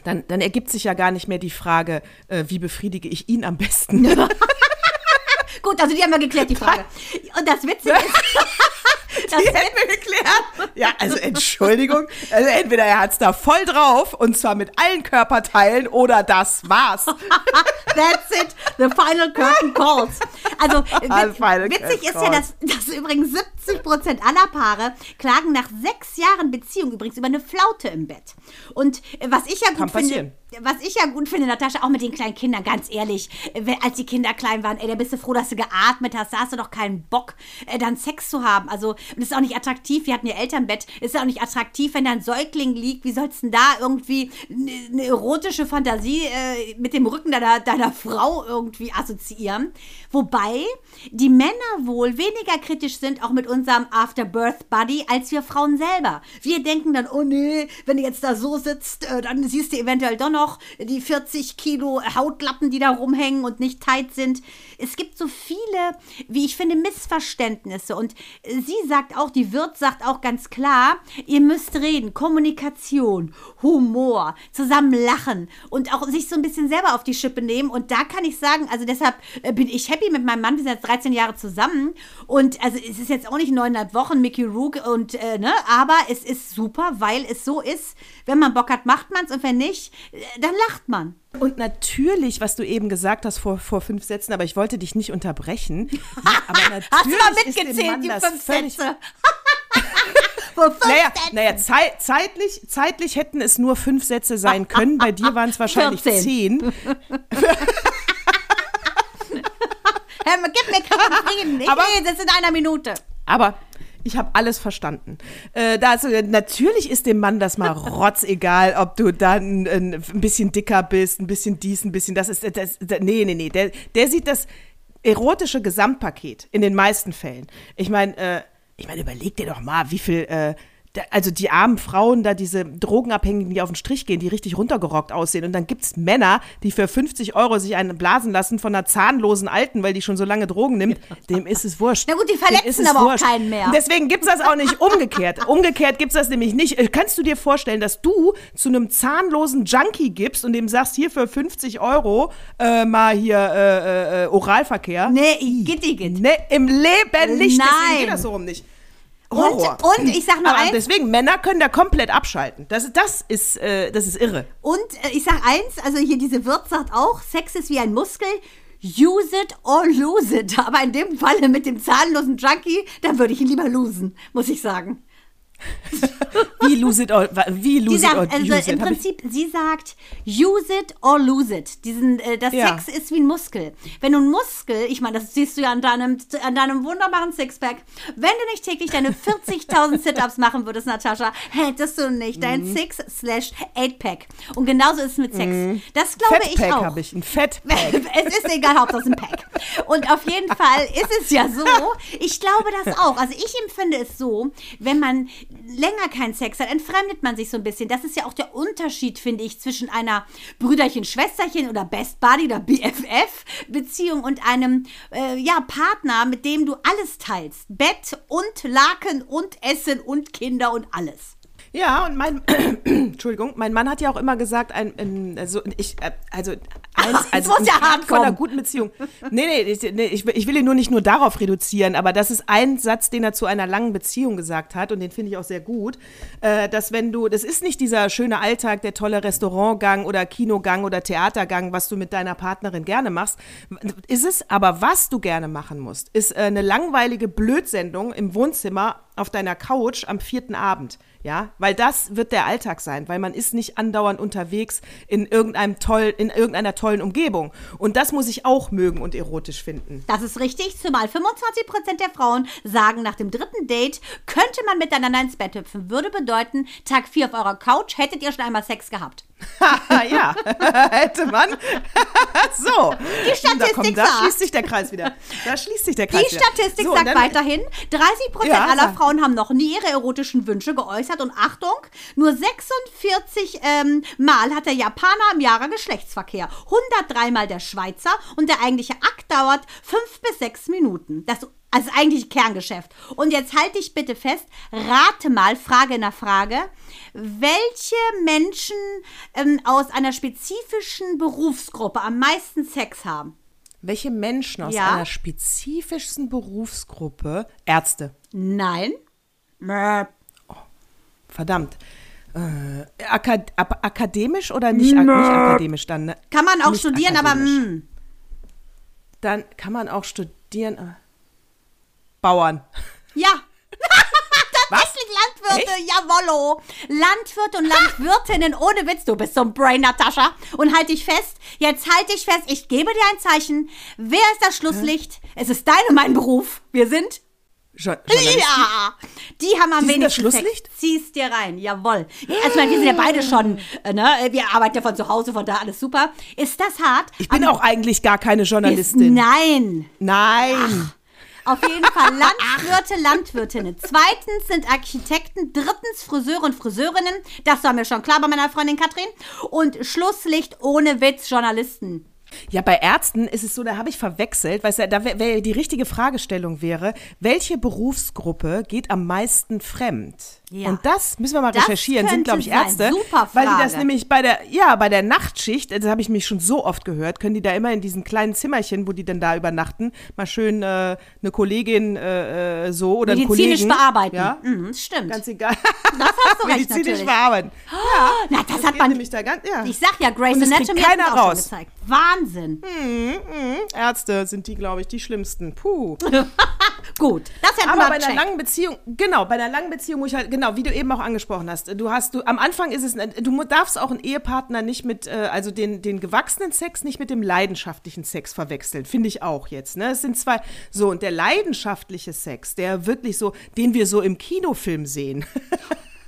dann, dann ergibt sich ja gar nicht mehr die Frage, äh, wie befriedige ich ihn am besten. Gut, also die haben wir geklärt, die Frage. Und das Witzige ist. Hätten wir geklärt. Ja, also Entschuldigung. Also entweder er hat es da voll drauf und zwar mit allen Körperteilen oder das war's. That's it. The final curtain calls. Also witzig ist ja, dass, dass übrigens 70 Prozent aller Paare klagen nach sechs Jahren Beziehung übrigens über eine Flaute im Bett. Und was ich ja gut Kann finde, passieren was ich ja gut finde, Natascha, auch mit den kleinen Kindern, ganz ehrlich, als die Kinder klein waren, ey, da bist du froh, dass du geatmet hast, da hast du doch keinen Bock, äh, dann Sex zu haben. Also, und ist auch nicht attraktiv, wir hatten ja Elternbett, ist ja auch nicht attraktiv, wenn da ein Säugling liegt, wie sollst du denn da irgendwie eine erotische Fantasie äh, mit dem Rücken deiner, deiner Frau irgendwie assoziieren? Wobei die Männer wohl weniger kritisch sind, auch mit unserem After-Birth-Buddy, als wir Frauen selber. Wir denken dann, oh nee, wenn du jetzt da so sitzt, äh, dann siehst du eventuell doch noch die 40 Kilo Hautlappen, die da rumhängen und nicht tight sind. Es gibt so viele, wie ich finde, Missverständnisse. Und sie sagt auch, die Wirt sagt auch ganz klar, ihr müsst reden, Kommunikation, Humor, zusammen lachen und auch sich so ein bisschen selber auf die Schippe nehmen. Und da kann ich sagen, also deshalb äh, bin ich happy mit meinem Mann. Wir sind jetzt 13 Jahre zusammen. Und also es ist jetzt auch nicht neuneinhalb Wochen Mickey Rook und, äh, ne, aber es ist super, weil es so ist, wenn man Bock hat, macht man es und wenn nicht, äh, dann lacht man. Und natürlich, was du eben gesagt hast vor, vor fünf Sätzen, aber ich wollte dich nicht unterbrechen. aber natürlich hast du mal mitgezählt, die fünf Sätze? naja, naja zei zeitlich, zeitlich hätten es nur fünf Sätze sein können. Bei dir waren es wahrscheinlich 14. zehn. Herr, gib mir keinen Frieden. Ich aber, lese es in einer Minute. Aber ich habe alles verstanden. Äh, das, natürlich ist dem Mann das mal rotzegal, ob du dann ein, ein, bisschen dicker bist, ein bisschen dies, ein bisschen das ist. Das, das, nee, nee, nee. Der, der sieht das erotische Gesamtpaket in den meisten Fällen. Ich meine, äh, ich meine, überleg dir doch mal, wie viel äh, also die armen Frauen, da diese Drogenabhängigen, die auf den Strich gehen, die richtig runtergerockt aussehen. Und dann gibt es Männer, die für 50 Euro sich einen blasen lassen von einer zahnlosen Alten, weil die schon so lange Drogen nimmt. Dem ist es wurscht. Na gut, die verletzen aber wurscht. auch keinen mehr. Deswegen gibt es das auch nicht umgekehrt. umgekehrt gibt es das nämlich nicht. Äh, kannst du dir vorstellen, dass du zu einem zahnlosen Junkie gibst und dem sagst, hier für 50 Euro äh, mal hier äh, äh, Oralverkehr? Nee, geht. Nee, im Leben nicht. Nein. Deswegen geht das so rum nicht. Horror. Und, und ich sag nur eins. Deswegen, Männer können da komplett abschalten. Das, das, ist, äh, das ist irre. Und äh, ich sag eins, also hier diese Wirt sagt auch, Sex ist wie ein Muskel. Use it or lose it. Aber in dem Falle mit dem zahnlosen Junkie, da würde ich ihn lieber losen, muss ich sagen. Wie lose it or, wie lose sagt, it or also use Im it? Prinzip, sie sagt, use it or lose it. Diesen, äh, das ja. Sex ist wie ein Muskel. Wenn du ein Muskel, ich meine, das siehst du ja an deinem, an deinem wunderbaren Sixpack, wenn du nicht täglich deine 40.000 Sit-Ups machen würdest, Natascha, hättest du nicht dein mhm. Six slash Eight Pack. Und genauso ist es mit Sex. Mhm. Das glaube ich auch. habe ich, ein Fettpack. es ist egal, Hauptsache ein Pack. Und auf jeden Fall ist es ja so, ich glaube das auch. Also ich empfinde es so, wenn man länger keinen Sex hat, entfremdet man sich so ein bisschen. Das ist ja auch der Unterschied, finde ich, zwischen einer Brüderchen-Schwesterchen oder Best Buddy oder BFF-Beziehung und einem äh, ja, Partner, mit dem du alles teilst. Bett und Laken und Essen und Kinder und alles. Ja, und mein, Entschuldigung, mein Mann hat ja auch immer gesagt, ein, ein also ich, äh, also eins, also muss ja hart von einer guten Beziehung. Nee, nee, ich, nee ich, ich, will ihn nur nicht nur darauf reduzieren, aber das ist ein Satz, den er zu einer langen Beziehung gesagt hat und den finde ich auch sehr gut, äh, dass wenn du, das ist nicht dieser schöne Alltag, der tolle Restaurantgang oder Kinogang oder Theatergang, was du mit deiner Partnerin gerne machst, ist es, aber was du gerne machen musst, ist äh, eine langweilige Blödsendung im Wohnzimmer auf deiner Couch am vierten Abend. Ja, weil das wird der Alltag sein, weil man ist nicht andauernd unterwegs in irgendeinem toll, in irgendeiner tollen Umgebung. Und das muss ich auch mögen und erotisch finden. Das ist richtig, zumal 25 Prozent der Frauen sagen, nach dem dritten Date könnte man miteinander ins Bett hüpfen. Würde bedeuten, Tag 4 auf eurer Couch hättet ihr schon einmal Sex gehabt. ja, hätte man. so. Die Statistik da, da sagt. schließt sich der Kreis wieder. Da schließt sich der Kreis Die wieder. Statistik so, sagt dann, weiterhin, 30 Prozent Ja, aller. Frauen haben noch nie ihre erotischen Wünsche geäußert und Achtung, nur 46 ähm, Mal hat der Japaner im Jahre Geschlechtsverkehr, 103 Mal der Schweizer und der eigentliche Akt dauert 5 bis 6 Minuten. Das also eigentlich Kerngeschäft. Und jetzt halte ich bitte fest, rate mal, Frage nach Frage, welche Menschen ähm, aus einer spezifischen Berufsgruppe am meisten Sex haben? Welche Menschen aus Ja. einer spezifischsten Berufsgruppe, Ärzte, Nein. Mäh. verdammt, äh, akad ab- akademisch oder nicht, ak nicht akademisch dann? Ne? Kann man auch Nicht studieren, aber akademisch. mm, Dann kann man auch studieren. Bauern. ja. Tatsächlich Landwirte, jawollo. Landwirte und Landwirtinnen, ohne Witz, du bist so ein Brain, Natascha. Und halt dich fest, jetzt halt dich fest, ich gebe dir ein Zeichen. Wer ist das Schlusslicht? Es ist dein und mein Beruf. Wir sind Jo. Ja, die haben am Die sind das wenigsten Schlusslicht? Sex. Zieh's dir rein, jawohl. Also, wir sind ja beide schon, äh, ne, wir arbeiten ja von zu Hause, von da alles super. Ist das hart? Ich bin Aber- auch eigentlich gar keine ist, Journalistin. Nein. Nein. Auf jeden Fall Landwirte, Landwirtinnen. Zweitens sind Architekten. Drittens Friseure und Friseurinnen. Das war mir schon klar bei meiner Freundin Katrin. Und Schlusslicht ohne Witz Journalisten. Ja, bei Ärzten ist es so, da habe ich verwechselt, du, da wär, die richtige Fragestellung wäre, welche Berufsgruppe geht am meisten fremd? Ja. Und das müssen wir mal Das recherchieren, sind glaube ich sein. Ärzte, Super weil die das Frage. nämlich bei der ja, bei der Nachtschicht, das habe ich mich schon so oft gehört, können die da immer in diesen kleinen Zimmerchen, wo die dann da übernachten, mal schön äh, eine Kollegin äh, äh, so oder einen Medizinisch Kollegen, bearbeiten. Ja, Mhm, stimmt. ganz egal. das hast du recht Medizinisch natürlich. bearbeiten. Na, das, Das hat man. nämlich da ganz, ja. Ich sag ja, Grace Anatomy hat keiner es auch schon raus. gezeigt. Wahnsinn. Ärzte sind die, glaube ich, die schlimmsten. Puh. Gut, das hätten Aber wir bei einer langen Beziehung, genau, bei einer langen Beziehung muss ich halt, genau, wie du eben auch angesprochen hast, du hast, du, am Anfang ist es, du darfst auch einen Ehepartner nicht mit, äh, also den, den gewachsenen Sex nicht mit dem leidenschaftlichen Sex verwechseln, finde ich auch jetzt, ne, es sind zwei, so, und der leidenschaftliche Sex, der wirklich so, den wir so im Kinofilm sehen,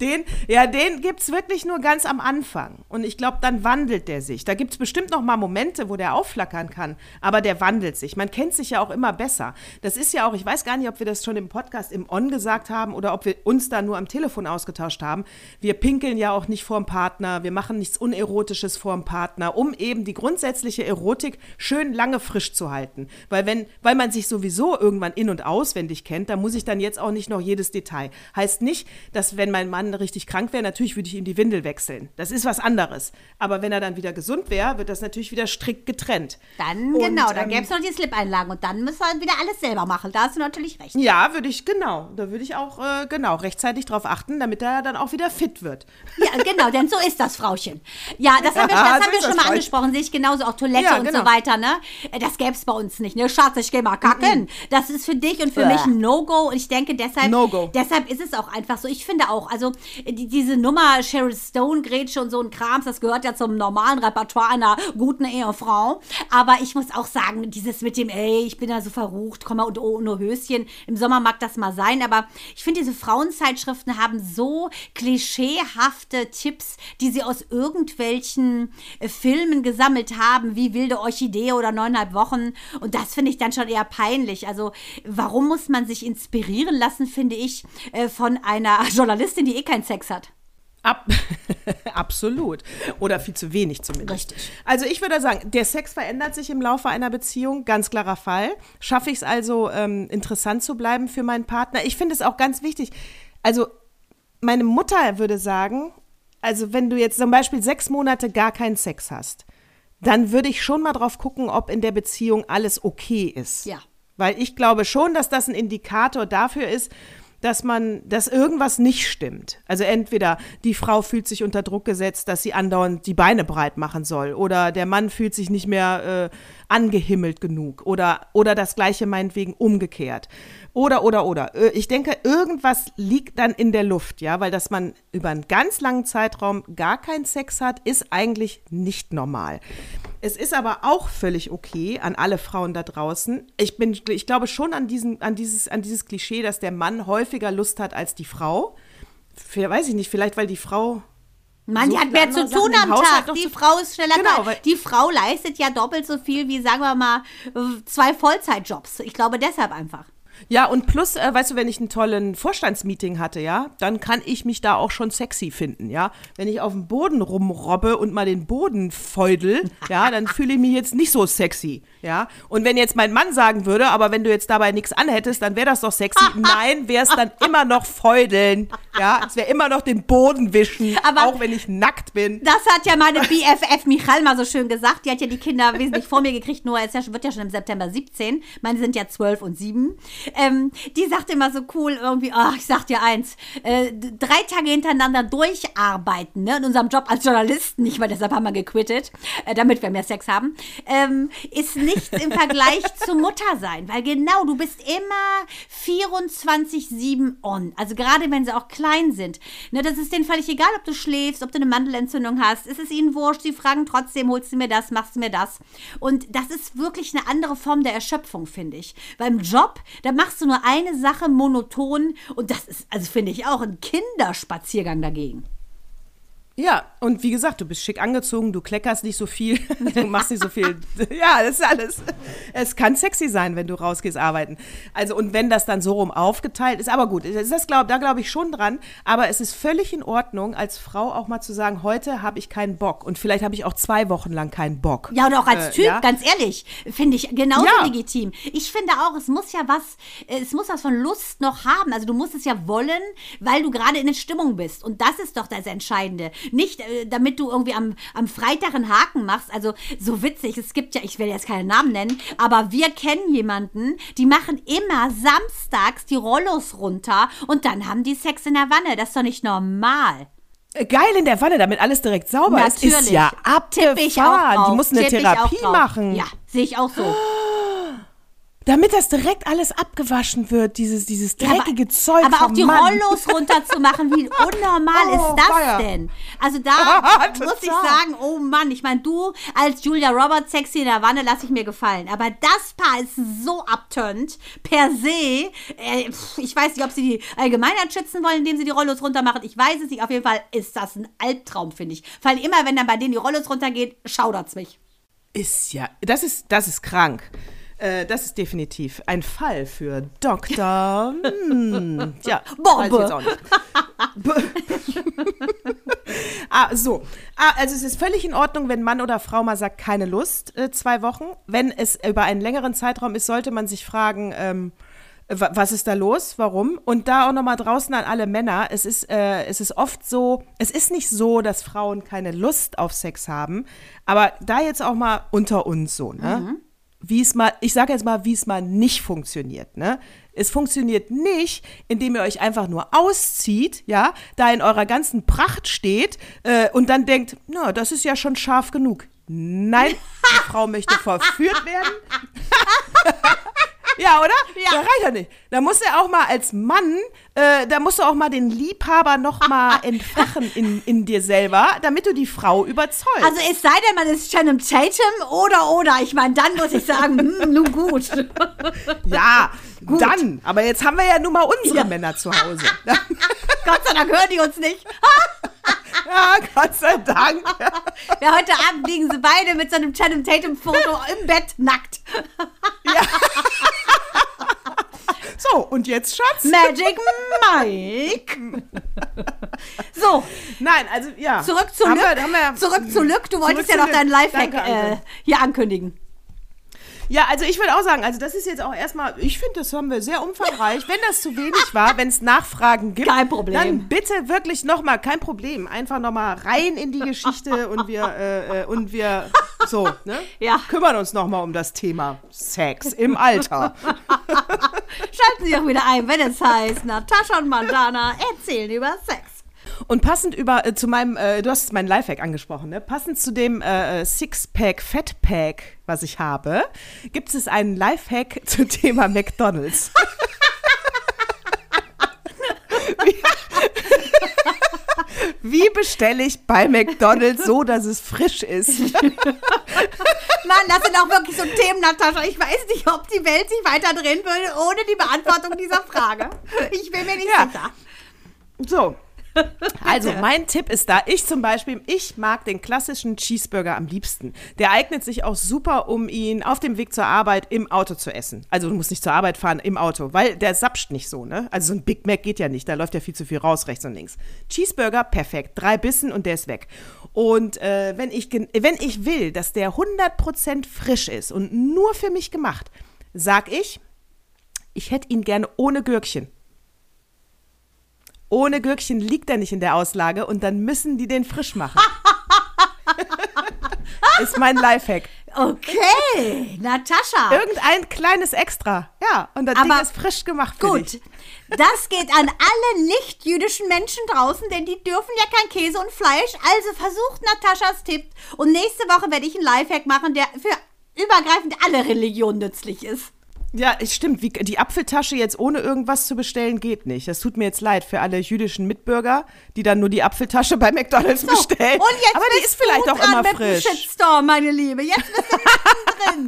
Den, ja, den gibt es wirklich nur ganz am Anfang. Und ich glaube, dann wandelt der sich. Da gibt es bestimmt noch mal Momente, wo der aufflackern kann, aber der wandelt sich. Man kennt sich ja auch immer besser. Das ist ja auch, ich weiß gar nicht, ob wir das schon im Podcast im On gesagt haben oder ob wir uns da nur am Telefon ausgetauscht haben. Wir pinkeln ja auch nicht vorm Partner, wir machen nichts Unerotisches vorm Partner, um eben die grundsätzliche Erotik schön lange frisch zu halten. Weil, wenn, weil man sich sowieso irgendwann in- und auswendig kennt, da muss ich dann jetzt auch nicht noch jedes Detail. Heißt nicht, dass wenn mein Mann richtig krank wäre, natürlich würde ich ihm die Windel wechseln. Das ist was anderes. Aber wenn er dann wieder gesund wäre, wird das natürlich wieder strikt getrennt. Dann, Und, genau, dann ähm, gäbe es noch die Slip-Einlagen und dann müssen wir wieder alles selber machen. Da hast du natürlich recht. Ja, würde ich, genau. Da würde ich auch, äh, genau, rechtzeitig drauf achten, damit er dann auch wieder fit wird. Ja, genau, denn so ist das, Frauchen. Ja, das haben wir, das so haben wir schon mal Frauchen. angesprochen. Sehe ich genauso, auch Toilette Ja, und genau. so weiter, ne? Das gäbe es bei uns nicht, ne? Schatz, ich gehe mal kacken. Das ist für dich und für mich ein No-Go. Und ich denke, deshalb, No-Go. deshalb ist es auch einfach so. Ich finde auch, also die, diese Nummer Cheryl Stone, Grätsche und so ein Krams, das gehört ja zum normalen Repertoire einer guten Ehefrau. Aber ich muss auch sagen, dieses mit dem, ey, ich bin da so verrucht, komm mal und ohne Höschen. Im Sommer mag das mal sein, aber ich finde, diese Frauenzeitschriften haben so klischeehafte Tipps, die sie aus irgendwelchen äh, Filmen gesammelt haben, wie Wilde Orchidee oder neuneinhalb Wochen. Und das finde ich dann schon eher peinlich. Also, warum muss man sich inspirieren lassen, finde ich, äh, von einer Journalistin, die eh keinen Sex hat? Ab Absolut. Oder viel zu wenig zumindest. Richtig. Also ich würde sagen, der Sex verändert sich im Laufe einer Beziehung, ganz klarer Fall. Schaffe ich es also, ähm, interessant zu bleiben für meinen Partner? Ich finde es auch ganz wichtig. Also meine Mutter würde sagen, also wenn du jetzt zum Beispiel sechs Monate gar keinen Sex hast, dann würde ich schon mal drauf gucken, ob in der Beziehung alles okay ist. Ja. Weil ich glaube schon, dass das ein Indikator dafür ist, dass man, dass irgendwas nicht stimmt. Also entweder die Frau fühlt sich unter Druck gesetzt, dass sie andauernd die Beine breit machen soll, oder der Mann fühlt sich nicht mehr äh, angehimmelt genug, oder, oder das gleiche meinetwegen umgekehrt. Oder, oder, oder. Äh, Ich denke, irgendwas liegt dann in der Luft, ja, weil dass man über einen ganz langen Zeitraum gar keinen Sex hat, ist eigentlich nicht normal. Es ist aber auch völlig okay an alle Frauen da draußen. Ich bin, ich glaube schon an diesen, an dieses, an dieses Klischee, dass der Mann häufiger Lust hat als die Frau. Weiß ich nicht, vielleicht weil die Frau Mann, die hat mehr zu tun am Haushalt Tag. Die Frau ist schneller Genau, Die Frau leistet ja doppelt so viel wie, sagen wir mal, äh, zwei Vollzeitjobs. Ich glaube deshalb einfach. Ja, und plus, äh, weißt du, wenn ich einen tollen Vorstandsmeeting hatte, ja, dann kann ich mich da auch schon sexy finden, ja. Wenn ich auf dem Boden rumrobbe und mal den Boden feudel, ja, dann fühle ich mich jetzt nicht so sexy, ja. Und wenn jetzt mein Mann sagen würde, aber wenn du jetzt dabei nichts anhättest, dann wäre das doch sexy. Nein, wäre es dann immer noch feudeln, ja. Es wäre immer noch den Boden wischen, Aber- auch wenn ich nackt bin. Das hat ja meine BFF Michal mal so schön gesagt. Die hat ja die Kinder wesentlich vor mir gekriegt. Nur es wird ja schon im September 17. Meine sind ja 12 und 7. Ähm, die sagt immer so cool irgendwie, ach, ich sag dir eins, äh, drei Tage hintereinander durcharbeiten, ne, in unserem Job als Journalisten, nicht mal deshalb haben wir gequittet, äh, damit wir mehr Sex haben, ähm, ist nichts im Vergleich zu Mutter sein. Weil genau, du bist immer 24-7 on. Also gerade wenn sie auch klein sind. Ne, das ist denen völlig egal, ob du schläfst, ob du eine Mandelentzündung hast. Es ist ihnen wurscht. Sie fragen trotzdem, holst du mir das, machst du mir das. Und das ist wirklich eine andere Form der Erschöpfung, finde ich. Beim Job, da machst du nur eine Sache monoton und das ist, also finde ich auch, ein Kinderspaziergang dagegen. Ja, und wie gesagt, du bist schick angezogen, du kleckerst nicht so viel, du machst nicht so viel. Ja, das ist alles. Es kann sexy sein, wenn du rausgehst arbeiten. Also, und wenn das dann so rum aufgeteilt ist, aber gut, ist das glaub, da glaube ich schon dran. Aber es ist völlig in Ordnung, als Frau auch mal zu sagen, heute habe ich keinen Bock. Und vielleicht habe ich auch zwei Wochen lang keinen Bock. Ja, oder auch als Äh, Typ, ja. ganz ehrlich, finde ich genauso Ja. legitim. Ich finde auch, es muss ja was, äh, es muss was von Lust noch haben. Also du musst es ja wollen, weil du gerade in der Stimmung bist. Und das ist doch das Entscheidende. Nicht, äh, damit du irgendwie am, am Freitag einen Haken machst. Also so witzig, es gibt ja, ich will jetzt keinen Namen nennen, aber wir kennen jemanden, die machen immer samstags die Rollos runter und dann haben die Sex in der Wanne. Das ist doch nicht normal. Äh, Geil in der Wanne, damit alles direkt sauber ist. Ist ja Tippe ich auch abgefahren. Die muss eine Therapie machen. Ja, sehe ich auch so. Damit das direkt alles abgewaschen wird, dieses, dieses Ja, aber- dreckige Zeug. Aber auch die Mann. Rollos runterzumachen, wie unnormal Oh, ist das feier. denn? Also da muss ich sagen, oh Mann, ich meine, du als Julia Roberts sexy in der Wanne lasse ich mir gefallen. Aber das Paar ist so abturnt per se. Äh, ich weiß nicht, ob sie die Allgemeinheit schützen wollen, indem sie die Rollos runtermachen. Ich weiß es nicht. Auf jeden Fall ist das ein Albtraum, finde ich. Weil immer, wenn dann bei denen die Rollos runtergeht, schaudert's mich. Ist ja, das ist, das ist krank. Äh, das ist definitiv ein Fall für Dr. Hm, ja, nicht. ah, so. Ah, also es ist völlig in Ordnung, wenn Mann oder Frau mal sagt, keine Lust, äh, zwei Wochen. Wenn es über einen längeren Zeitraum ist, sollte man sich fragen, ähm, wa- was ist da los? Warum? Und da auch nochmal draußen an alle Männer. Es ist, äh, es ist oft so, es ist nicht so, dass Frauen keine Lust auf Sex haben, aber da jetzt auch mal unter uns so, ne? Wie es mal, ich sage jetzt mal, wie es mal nicht funktioniert, ne? Es funktioniert nicht, indem ihr euch einfach nur auszieht, ja, da in eurer ganzen Pracht steht äh, und dann denkt, na, das ist ja schon scharf genug. Nein, die Frau möchte verführt werden. Ja, oder? Ja. Da reicht ja nicht. Da muss er auch mal als Mann, äh, da musst du auch mal den Liebhaber noch mal entfachen in, in dir selber, damit du die Frau überzeugst. Also es sei denn, man ist Channing Tatum oder oder. Ich meine, dann muss ich sagen, hm, nun gut. ja, dann. Aber jetzt haben wir ja nun mal unsere Ja. Männer zu Hause. Gott sei Dank hören die uns nicht. ja, Gott sei Dank. Ja, heute Abend liegen sie beide mit so einem Channing Tatum-Foto im Bett nackt. So, und jetzt, Schatz? Magic Mike. So, Nein, also ja. zurück zu Lück. Zurück zu Lück. Du wolltest ja noch deinen Lifehack äh, hier ankündigen. Ja, also ich würde auch sagen, also das ist jetzt auch erstmal, ich finde, das haben wir sehr umfangreich. Wenn das zu wenig war, wenn es Nachfragen gibt, Kein Problem. dann bitte wirklich nochmal, kein Problem, einfach nochmal rein in die Geschichte und wir, äh, äh, und wir, so, ne? Ja. Kümmern uns nochmal um das Thema Sex im Alter. Schalten Sie auch wieder ein, wenn es heißt, Natascha und Mandana erzählen über Sex. Und passend über, äh, zu meinem, äh, du hast meinen Lifehack angesprochen, ne? Passend zu dem äh, Sixpack, Fatpack, was ich habe, gibt es einen Lifehack zum Thema McDonalds. Wie, wie bestelle ich bei McDonalds so, dass es frisch ist? Mann, das sind auch wirklich so Themen, Natascha. Ich weiß nicht, ob die Welt sich weiter drehen würde ohne die Beantwortung dieser Frage. Ich bin mir nicht Ja. sicher. So. Also, mein Tipp ist da, ich zum Beispiel, ich mag den klassischen Cheeseburger am liebsten. Der eignet sich auch super, um ihn auf dem Weg zur Arbeit im Auto zu essen. Also, du musst nicht zur Arbeit fahren, im Auto, weil der sapscht nicht so, ne? Also, so ein Big Mac geht ja nicht, da läuft ja viel zu viel raus, rechts und links. Cheeseburger, perfekt. Drei Bissen und der ist weg. Und äh, wenn, ich, wenn ich will, dass der 100% frisch ist und nur für mich gemacht, sag ich, ich hätte ihn gerne ohne Gürkchen. Ohne Gürkchen liegt er nicht in der Auslage und dann müssen die den frisch machen. ist mein Lifehack. Okay, Natascha. Irgendein kleines Extra. Ja, und das Aber Ding ist frisch gemacht für Gut, dich. das geht an alle nicht-jüdischen Menschen draußen, denn die dürfen ja kein Käse und Fleisch. Also versucht Nataschas Tipp. Und nächste Woche werde ich einen Lifehack machen, der für übergreifend alle Religionen nützlich ist. Ja, es stimmt. Wie, die Apfeltasche jetzt ohne irgendwas zu bestellen geht nicht. Das tut mir jetzt leid für alle jüdischen Mitbürger, die dann nur die Apfeltasche bei McDonalds bestellen. Und jetzt Aber die ist vielleicht auch immer mit frisch. Shitstorm, meine Liebe. Jetzt bist du drin.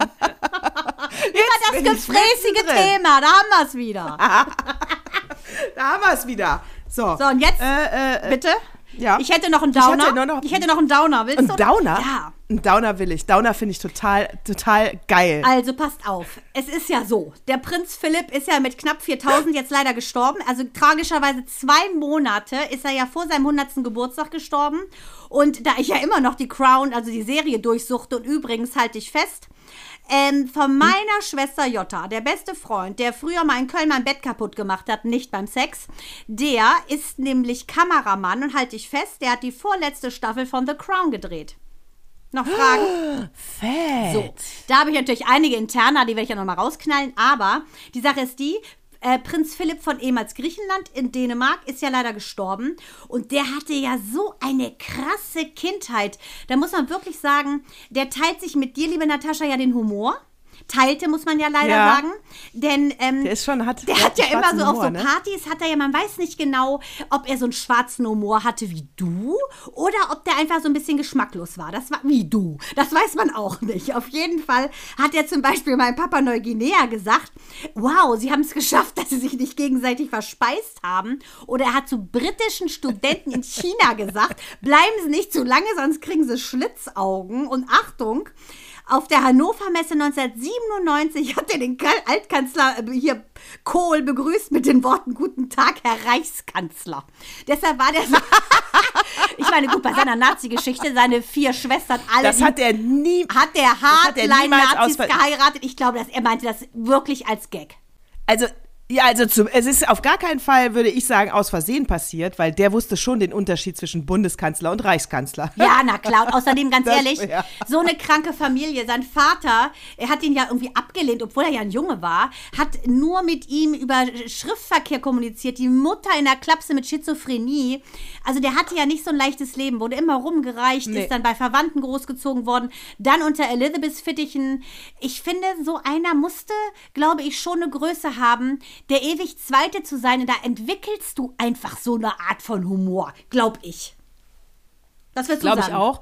Jetzt Über das gefräßige. Thema, da haben wir es wieder. Da haben wir es wieder. So. So, und jetzt, Äh, äh, bitte? Ja. Ich hätte noch einen Ich Downer. nur noch- ich hätte noch einen Downer. Willst Ein du? Downer? Ja. Ein Downer will ich. Downer finde ich total, total geil. Also passt auf. Es ist ja so. Der Prinz Philipp ist ja mit knapp 4000 jetzt leider gestorben. Also tragischerweise zwei Monate ist er ja vor seinem 100. Geburtstag gestorben. Und da ich ja immer noch die Crown, also die Serie durchsuchte und übrigens halte ich fest, ähm, von meiner Schwester Jutta, der beste Freund, der früher mal in Köln mein Bett kaputt gemacht hat, nicht beim Sex, der ist nämlich Kameramann und halte ich fest, der hat die vorletzte Staffel von The Crown gedreht. Noch Fragen? Fett. So, da habe ich natürlich einige Interna, die werde ich ja nochmal rausknallen. Aber die Sache ist die, äh, Prinz Philipp von ehemals Griechenland in Dänemark ist ja leider gestorben. Und der hatte ja so eine krasse Kindheit. Da muss man wirklich sagen, der teilt sich mit dir, liebe Natascha, ja den Humor. Teilte, muss man ja leider Ja. sagen. Denn ähm, Der ist schon, hat, der hat ja immer so schwarzen auf Humor, so ne? Partys, hat er ja, man weiß nicht genau, ob er so einen schwarzen Humor hatte wie du oder ob der einfach so ein bisschen geschmacklos war. Das war wie du. Das weiß man auch nicht. Auf jeden Fall hat er zum Beispiel meinem Papa Neuguinea gesagt, wow, sie haben es geschafft, dass sie sich nicht gegenseitig verspeist haben. Oder er hat zu britischen Studenten in China gesagt, bleiben sie nicht zu lange, sonst kriegen sie Schlitzaugen. Und Achtung, auf der Hannover Messe 1997 hat er den Altkanzler äh, hier Kohl begrüßt mit den Worten Guten Tag, Herr Reichskanzler. Deshalb war der so Ich meine, gut, bei seiner Nazi-Geschichte, seine vier Schwestern, alle Das hat er nie. hat der er Hardline-Nazis geheiratet. Ich glaube, dass er meinte das wirklich als Gag. Also, ja, also zum, es ist auf gar keinen Fall, würde ich sagen, aus Versehen passiert, weil der wusste schon den Unterschied zwischen Bundeskanzler und Reichskanzler. Ja, na klar. Und außerdem, ganz Das- ehrlich, ja. so eine kranke Familie. Sein Vater, er hat ihn ja irgendwie abgelehnt, obwohl er ja ein Junge war, hat nur mit ihm über Schriftverkehr kommuniziert. Die Mutter in der Klapse mit Schizophrenie. Also der hatte ja nicht so ein leichtes Leben, wurde immer rumgereicht, Nee. ist dann bei Verwandten großgezogen worden, dann unter Elizabeths Fittichen. Ich finde, so einer musste, glaube ich, schon eine Größe haben, der ewig Zweite zu sein. Und da entwickelst du einfach so eine Art von Humor, glaube ich. Das wirst du Glaube ich auch.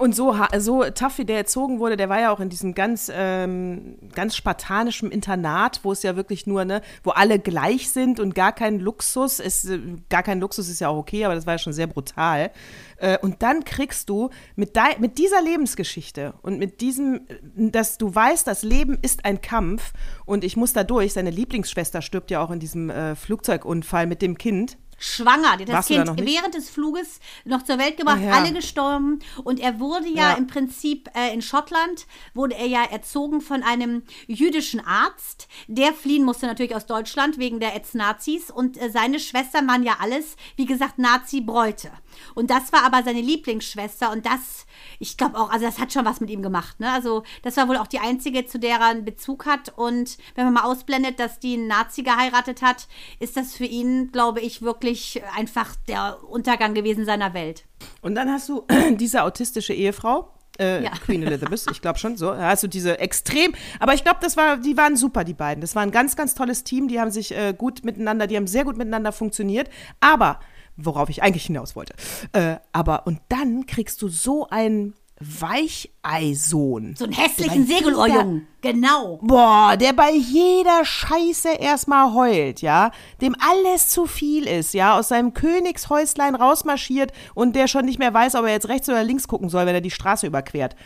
Und so, so tough, wie der erzogen wurde, der war ja auch in diesem ganz, ähm, ganz spartanischen Internat, wo es ja wirklich nur, ne, wo alle gleich sind und gar kein Luxus. Ist, äh, gar kein Luxus ist ja auch okay, aber das war ja schon sehr brutal. Äh, und dann kriegst du mit, dei- mit dieser Lebensgeschichte und mit diesem, dass du weißt, das Leben ist ein Kampf und ich muss da durch. Seine Lieblingsschwester stirbt ja auch in diesem äh, Flugzeugunfall mit dem Kind. Schwanger. Die hat das Kind während des Fluges noch zur Welt gebracht, ja. alle gestorben. Und er wurde ja, Ja. im Prinzip äh, in Schottland, wurde er ja erzogen von einem jüdischen Arzt. Der fliehen musste natürlich aus Deutschland wegen der Ex-Nazis. Und äh, seine Schwestern waren ja alles, wie gesagt, Nazi-Bräute. Und das war aber seine Lieblingsschwester. Und das, ich glaube auch, also das hat schon was mit ihm gemacht. Ne? Also das war wohl auch die einzige, zu der er einen Bezug hat. Und wenn man mal ausblendet, dass die einen Nazi geheiratet hat, ist das für ihn, glaube ich, wirklich einfach der Untergang gewesen seiner Welt. Und dann hast du diese autistische Ehefrau. Äh, Ja. Queen Elizabeth, ich glaube schon so. Hast du diese extrem, aber ich glaube, das war, die waren super, die beiden. Das war ein ganz, ganz tolles Team. Die haben sich äh, gut miteinander, die haben sehr gut miteinander funktioniert. Aber, worauf ich eigentlich hinaus wollte, äh, aber und dann kriegst du so ein Weicheisohn. So einen hässlichen Segelohrjungen. Genau. Boah, der bei jeder Scheiße erstmal heult, ja, dem alles zu viel ist, ja, aus seinem Königshäuslein rausmarschiert und der schon nicht mehr weiß, ob er jetzt rechts oder links gucken soll, wenn er die Straße überquert.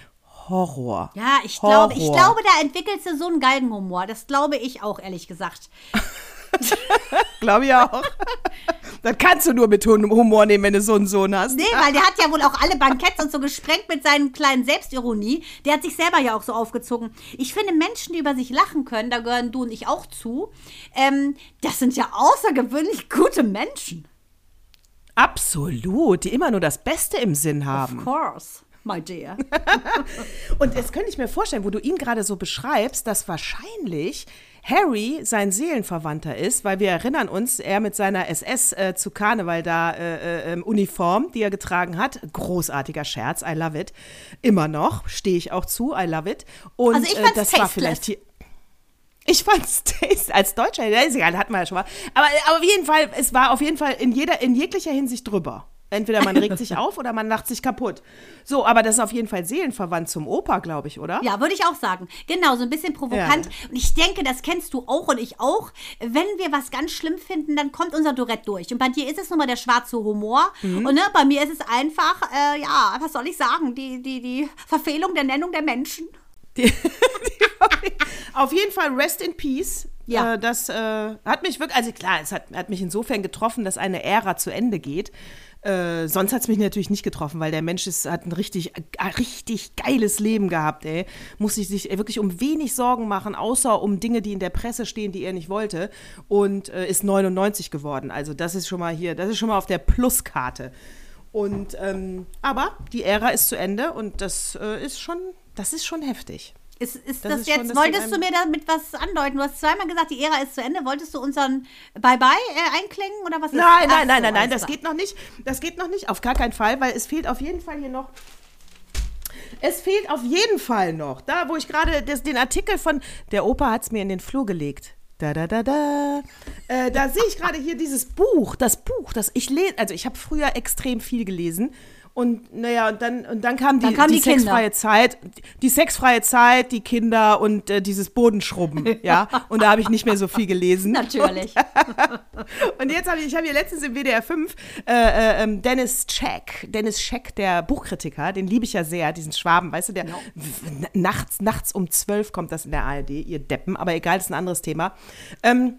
Horror. Ja, ich glaube, ich Horror. glaube, da entwickelst du so einen Galgenhumor. Das glaube ich auch, ehrlich gesagt. Glaube ich auch. das kannst du nur mit Humor nehmen, wenn du so einen Sohn hast. Nee, weil der hat ja wohl auch alle Banketts und so gesprengt mit seinen kleinen Selbstironie. Der hat sich selber ja auch so aufgezogen. Ich finde, Menschen, die über sich lachen können, da gehören du und ich auch zu, ähm, das sind ja außergewöhnlich gute Menschen. Absolut, die immer nur das Beste im Sinn haben. Of course, my dear. Und jetzt könnte ich mir vorstellen, wo du ihn gerade so beschreibst, dass wahrscheinlich Harry sein Seelenverwandter ist, weil wir erinnern uns, er mit seiner SS äh, zu Karneval da äh, äh, Uniform, die er getragen hat, großartiger Scherz, I love it. Immer noch, stehe ich auch zu, I love it. Und Also ich äh, fand's das war tasteless. vielleicht hier. Ich fand's taste als Deutscher, ist egal, hatten wir ja schon mal. Aber, aber auf jeden Fall, es war auf jeden Fall in jeder, in jeglicher Hinsicht drüber. Entweder man regt sich auf oder man lacht sich kaputt. So, aber das ist auf jeden Fall seelenverwandt zum Opa, glaube ich, oder? Ja, würde ich auch sagen. Genau, so ein bisschen provokant. Und ich denke, das kennst du auch und ich auch. Wenn wir was ganz schlimm finden, dann kommt unser Tourette durch. Und bei dir ist es nun mal der schwarze Humor. Mhm. Und ne, bei mir ist es einfach, äh, ja, was soll ich sagen, die, die, die Verfehlung der Nennung der Menschen. Auf jeden Fall Rest in Peace. Ja. Äh, das äh, hat mich wirklich, also klar, es hat, hat mich insofern getroffen, dass eine Ära zu Ende geht. Äh, sonst hat es mich natürlich nicht getroffen, weil der Mensch ist, hat ein richtig, äh, richtig geiles Leben gehabt, ey. Muss sich, sich wirklich um wenig Sorgen machen, außer um Dinge, die in der Presse stehen, die er nicht wollte. Und äh, ist 99 geworden. Also das ist schon mal hier, das ist schon mal auf der Pluskarte. Und ähm, aber die Ära ist zu Ende und das äh, ist schon, das ist schon heftig. Ist, ist Das das, ist jetzt, das wolltest du mir damit was andeuten? Du hast zweimal gesagt, die Ära ist zu Ende. Wolltest du unseren Bye-Bye äh, einklingen oder was Nein, nein, nein, nein, nein, alles das geht noch nicht. Das geht noch nicht, auf gar keinen Fall, weil es fehlt auf jeden Fall hier noch. Es fehlt auf jeden Fall noch. Da, wo ich gerade den Artikel von. Der Opa hat es mir in den Flur gelegt. Da, da, da, da. Äh, da sehe ich gerade hier dieses Buch. Das Buch, das ich lese. Also, ich habe früher extrem viel gelesen. Und naja, und dann, und dann kam die, Dann kamen die, die sexfreie Zeit, die sexfreie Zeit, die Kinder und äh, dieses Bodenschrubben, ja. Und da habe ich nicht mehr so viel gelesen. Natürlich. Und jetzt habe ich, ich habe hier letztens im WDR 5 äh, äh, ähm, Dennis Scheck, Dennis Scheck, der Buchkritiker, den liebe ich ja sehr, diesen Schwaben, weißt du, der w- nachts, nachts um 12 kommt das in der ARD, ihr Deppen, aber egal, das ist ein anderes Thema. Ähm,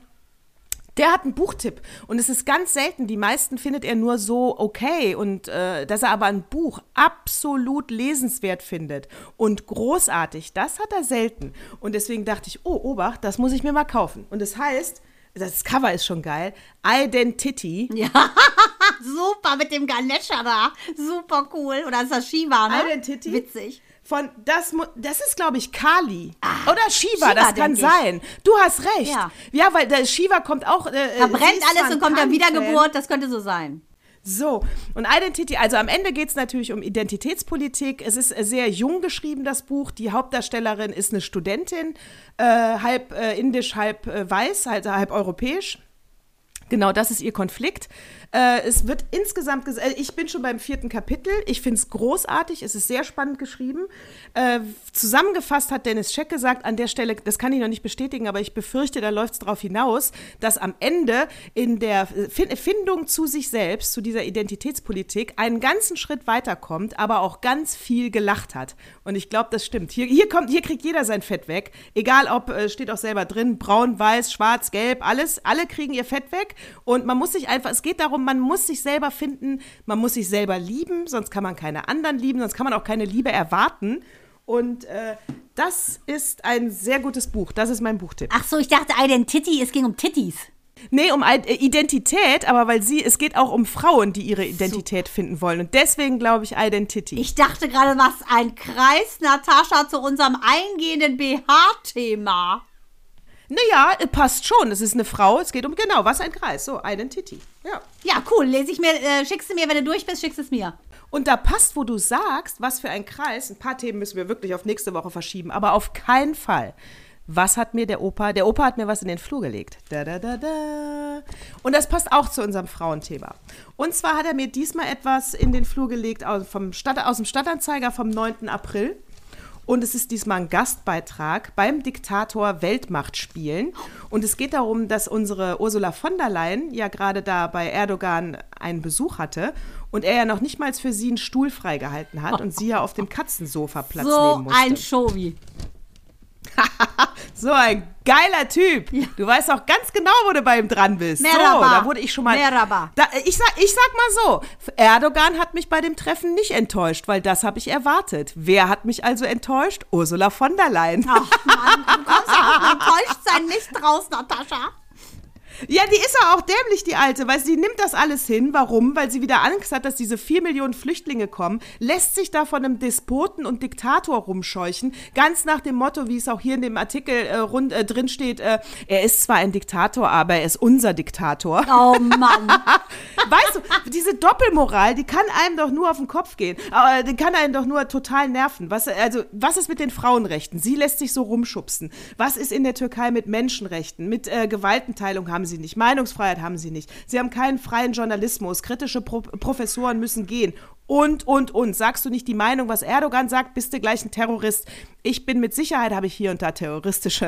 der hat einen Buchtipp und es ist ganz selten. Die meisten findet er nur so okay und äh, dass er aber ein Buch absolut lesenswert findet und großartig, das hat er selten. Und deswegen dachte ich, oh, Obacht, das muss ich mir mal kaufen. Und das heißt, das Cover ist schon geil, Identity. Ja, super mit dem Ganesha da. Super cool. Oder ist das Shiva, ne? Identity. Witzig. Von das, das ist, glaube ich, Kali. Oder Shiva, Shiva, das kann ich. sein. Du hast recht. Ja. Ja, weil der Shiva kommt auch. Äh, Verbrennt ist zwar alles und kommt dann. Wiedergeburt. Das könnte so sein. So, und Identity, also am Ende geht es natürlich um Identitätspolitik. Es ist äh, sehr jung geschrieben, das Buch. Die Hauptdarstellerin ist eine Studentin, äh, halb äh, indisch, halb äh, weiß, also halb europäisch. Genau, das ist ihr Konflikt. Äh, es wird insgesamt, ges- äh, ich bin schon beim vierten Kapitel. Ich finde es großartig. Es ist sehr spannend geschrieben. Äh, zusammengefasst hat Dennis Scheck gesagt, an der Stelle, das kann ich noch nicht bestätigen, aber ich befürchte, da läuft es darauf hinaus, dass am Ende in der fin Findung zu sich selbst, zu dieser Identitätspolitik, einen ganzen Schritt weiterkommt, aber auch ganz viel gelacht hat. Und ich glaube, das stimmt. Hier, hier, kommt, hier kriegt jeder sein Fett weg. Egal ob, äh, steht auch selber drin, braun, weiß, schwarz, gelb, alles, alle kriegen ihr Fett weg. Und man muss sich einfach, es geht darum, man muss sich selber finden, man muss sich selber lieben, sonst kann man keine anderen lieben, sonst kann man auch keine Liebe erwarten. Und äh, das ist ein sehr gutes Buch. Das ist mein Buchtipp. Ach so, ich dachte Identity, es ging um Titties. Nee, um äh, Identität, aber weil sie, es geht auch um Frauen, die ihre Identität finden wollen. Und deswegen glaube ich Identity. Ich dachte gerade, was ein Kreis, Natascha, zu unserem eingehenden BH-Thema. Naja, äh, passt schon. Es ist eine Frau, es geht um genau, was ein Kreis. So, Identity. Ja. Ja, cool. Lese ich mir, äh, schickst du mir, wenn du durch bist, schickst es mir. Und da passt, wo du sagst, was für ein Kreis. Ein paar Themen müssen wir wirklich auf nächste Woche verschieben, aber auf keinen Fall. Was hat mir der Opa? Der Opa hat mir was in den Flur gelegt. Da, da, da, da. Und das passt auch zu unserem Frauenthema. Und zwar hat er mir diesmal etwas in den Flur gelegt aus, vom Stadt, aus dem Stadtanzeiger vom 9. April. Und es ist diesmal ein Gastbeitrag beim Diktator Weltmacht spielen. Und es geht darum, dass unsere Ursula von der Leyen ja gerade da bei Erdogan einen Besuch hatte und er ja noch nicht mal für sie einen Stuhl freigehalten hat und sie ja auf dem Katzensofa Platz so nehmen musste. ein Showy. so ein geiler Typ. Du weißt auch ganz genau, wo du bei ihm dran bist. Merhaba. So, da wurde ich schon mal. Merhaba. Da, ich, sag, ich sag mal so: Erdogan hat mich bei dem Treffen nicht enttäuscht, weil das habe ich erwartet. Wer hat mich also enttäuscht? Ursula von der Leyen. Ach Mann, du kommst auch enttäuscht sein nicht raus, Natascha. Ja, die ist ja auch dämlich, die Alte, weil sie nimmt das alles hin. Warum? Weil sie wieder Angst hat, dass diese vier Millionen Flüchtlinge kommen, lässt sich da von einem Despoten und Diktator rumscheuchen. Ganz nach dem Motto, wie es auch hier in dem Artikel äh, rund, äh, drin steht, äh, er ist zwar ein Diktator, aber er ist unser Diktator. Oh Mann. weißt du, diese Doppelmoral, die kann einem doch nur auf den Kopf gehen. Aber die kann einen doch nur total nerven. Was, also, was ist mit den Frauenrechten? Sie lässt sich so rumschubsen. Was ist in der Türkei mit Menschenrechten? Mit äh, Gewaltenteilung haben sie nicht. Meinungsfreiheit haben sie nicht. Sie haben keinen freien Journalismus. Kritische Pro Professoren müssen gehen. Und, und, und. Sagst du nicht die Meinung, was Erdogan sagt, bist du gleich ein Terrorist. Ich bin mit Sicherheit, habe ich hier und da terroristische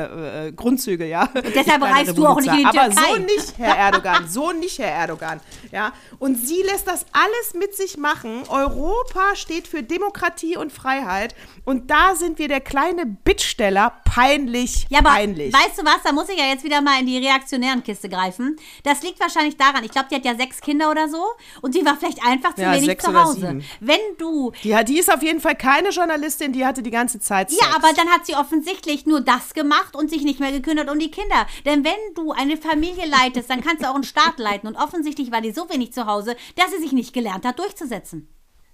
äh, Grundzüge, ja. Und deshalb reist du auch nicht in die Aber Türkei. so nicht, Herr Erdogan, so nicht, Herr Erdogan. Ja. Und sie lässt das alles mit sich machen. Europa steht für Demokratie und Freiheit. Und da sind wir der kleine Bittsteller peinlich, Ja, aber peinlich. weißt du was, da muss ich ja jetzt wieder mal in die reaktionären Kiste greifen. Das liegt wahrscheinlich daran, ich glaube, die hat ja sechs Kinder oder so und die war vielleicht einfach zu Ja, wenig zu Hause. Sieben. Wenn du die, hat- die ist auf jeden Fall keine Journalistin, die hatte die ganze Zeit Sex. Ja, aber dann hat sie offensichtlich nur das gemacht und sich nicht mehr gekümmert um die Kinder. Denn wenn du eine Familie leitest, dann kannst du auch einen Staat leiten. Und offensichtlich war die so wenig zu Hause, dass sie sich nicht gelernt hat, durchzusetzen.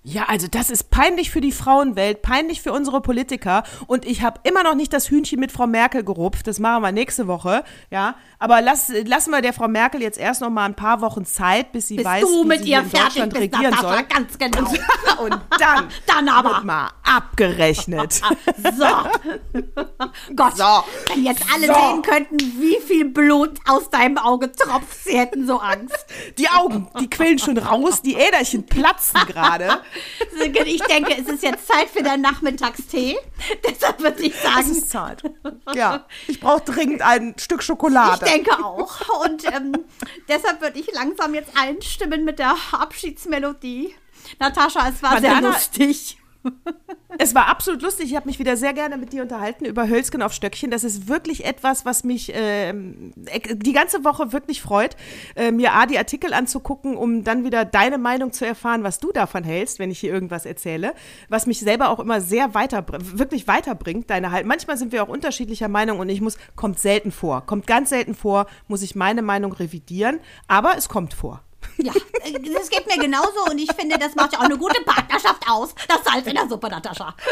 Ja, also das ist peinlich für die Frauenwelt, peinlich für unsere Politiker. Und ich habe immer noch nicht das Hühnchen mit Frau Merkel gerupft. Das machen wir nächste Woche. Ja, aber lass, lassen wir der Frau Merkel jetzt erst noch mal ein paar Wochen Zeit, bis sie Bis weiß, du wie mit sie ihr in fertig Deutschland bist, regieren soll. ganz genau. Und dann, Dann aber. wird mal abgerechnet. So. Gott, So. wenn jetzt alle So. sehen könnten, wie viel Blut aus deinem Auge tropft, sie hätten so Angst. Die Augen, die quillen schon raus, die Äderchen platzen gerade. Ich denke, es ist jetzt Zeit für deinen Nachmittagstee. Deshalb würde ich Es sagen, ist Zeit. Ja, ich brauche dringend ein Stück ich Schokolade. denke auch. Und ähm, deshalb würde ich langsam jetzt einstimmen mit der Abschiedsmelodie. Natascha, es war sehr Madonna- lustig. Es war absolut lustig. Ich habe mich wieder sehr gerne mit dir unterhalten über Hölzgen auf Stöckchen. Das ist wirklich etwas, was mich ek- die ganze Woche wirklich freut, äh, mir A, die Artikel anzugucken, um dann wieder deine Meinung zu erfahren, was du davon hältst, wenn ich hier irgendwas erzähle. Was mich selber auch immer sehr weiter, wirklich weiterbringt, deine halt. Manchmal sind wir auch unterschiedlicher Meinung und ich muss, kommt selten vor, kommt ganz selten vor, muss ich meine Meinung revidieren, aber es kommt vor. Ja, äh, das geht mir genauso und ich finde, das macht ja auch eine gute Partnerschaft aus. Das Salz in der Suppe, Natascha.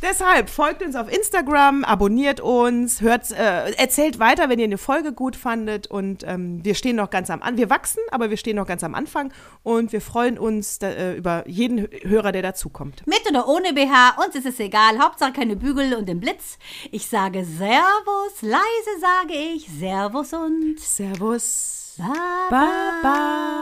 Deshalb folgt uns auf Instagram, abonniert uns, hört, äh, erzählt weiter, wenn ihr eine Folge gut fandet. Und ähm, wir stehen noch ganz am Anfang. Wir wachsen, aber wir stehen noch ganz am Anfang und wir freuen uns da, äh, über jeden Hö- Hörer, der dazukommt. Mit oder ohne BH, uns ist es egal. Hauptsache keine Bügel und den Blitz. Ich sage Servus, leise sage ich Servus und Servus. Baba. Baba.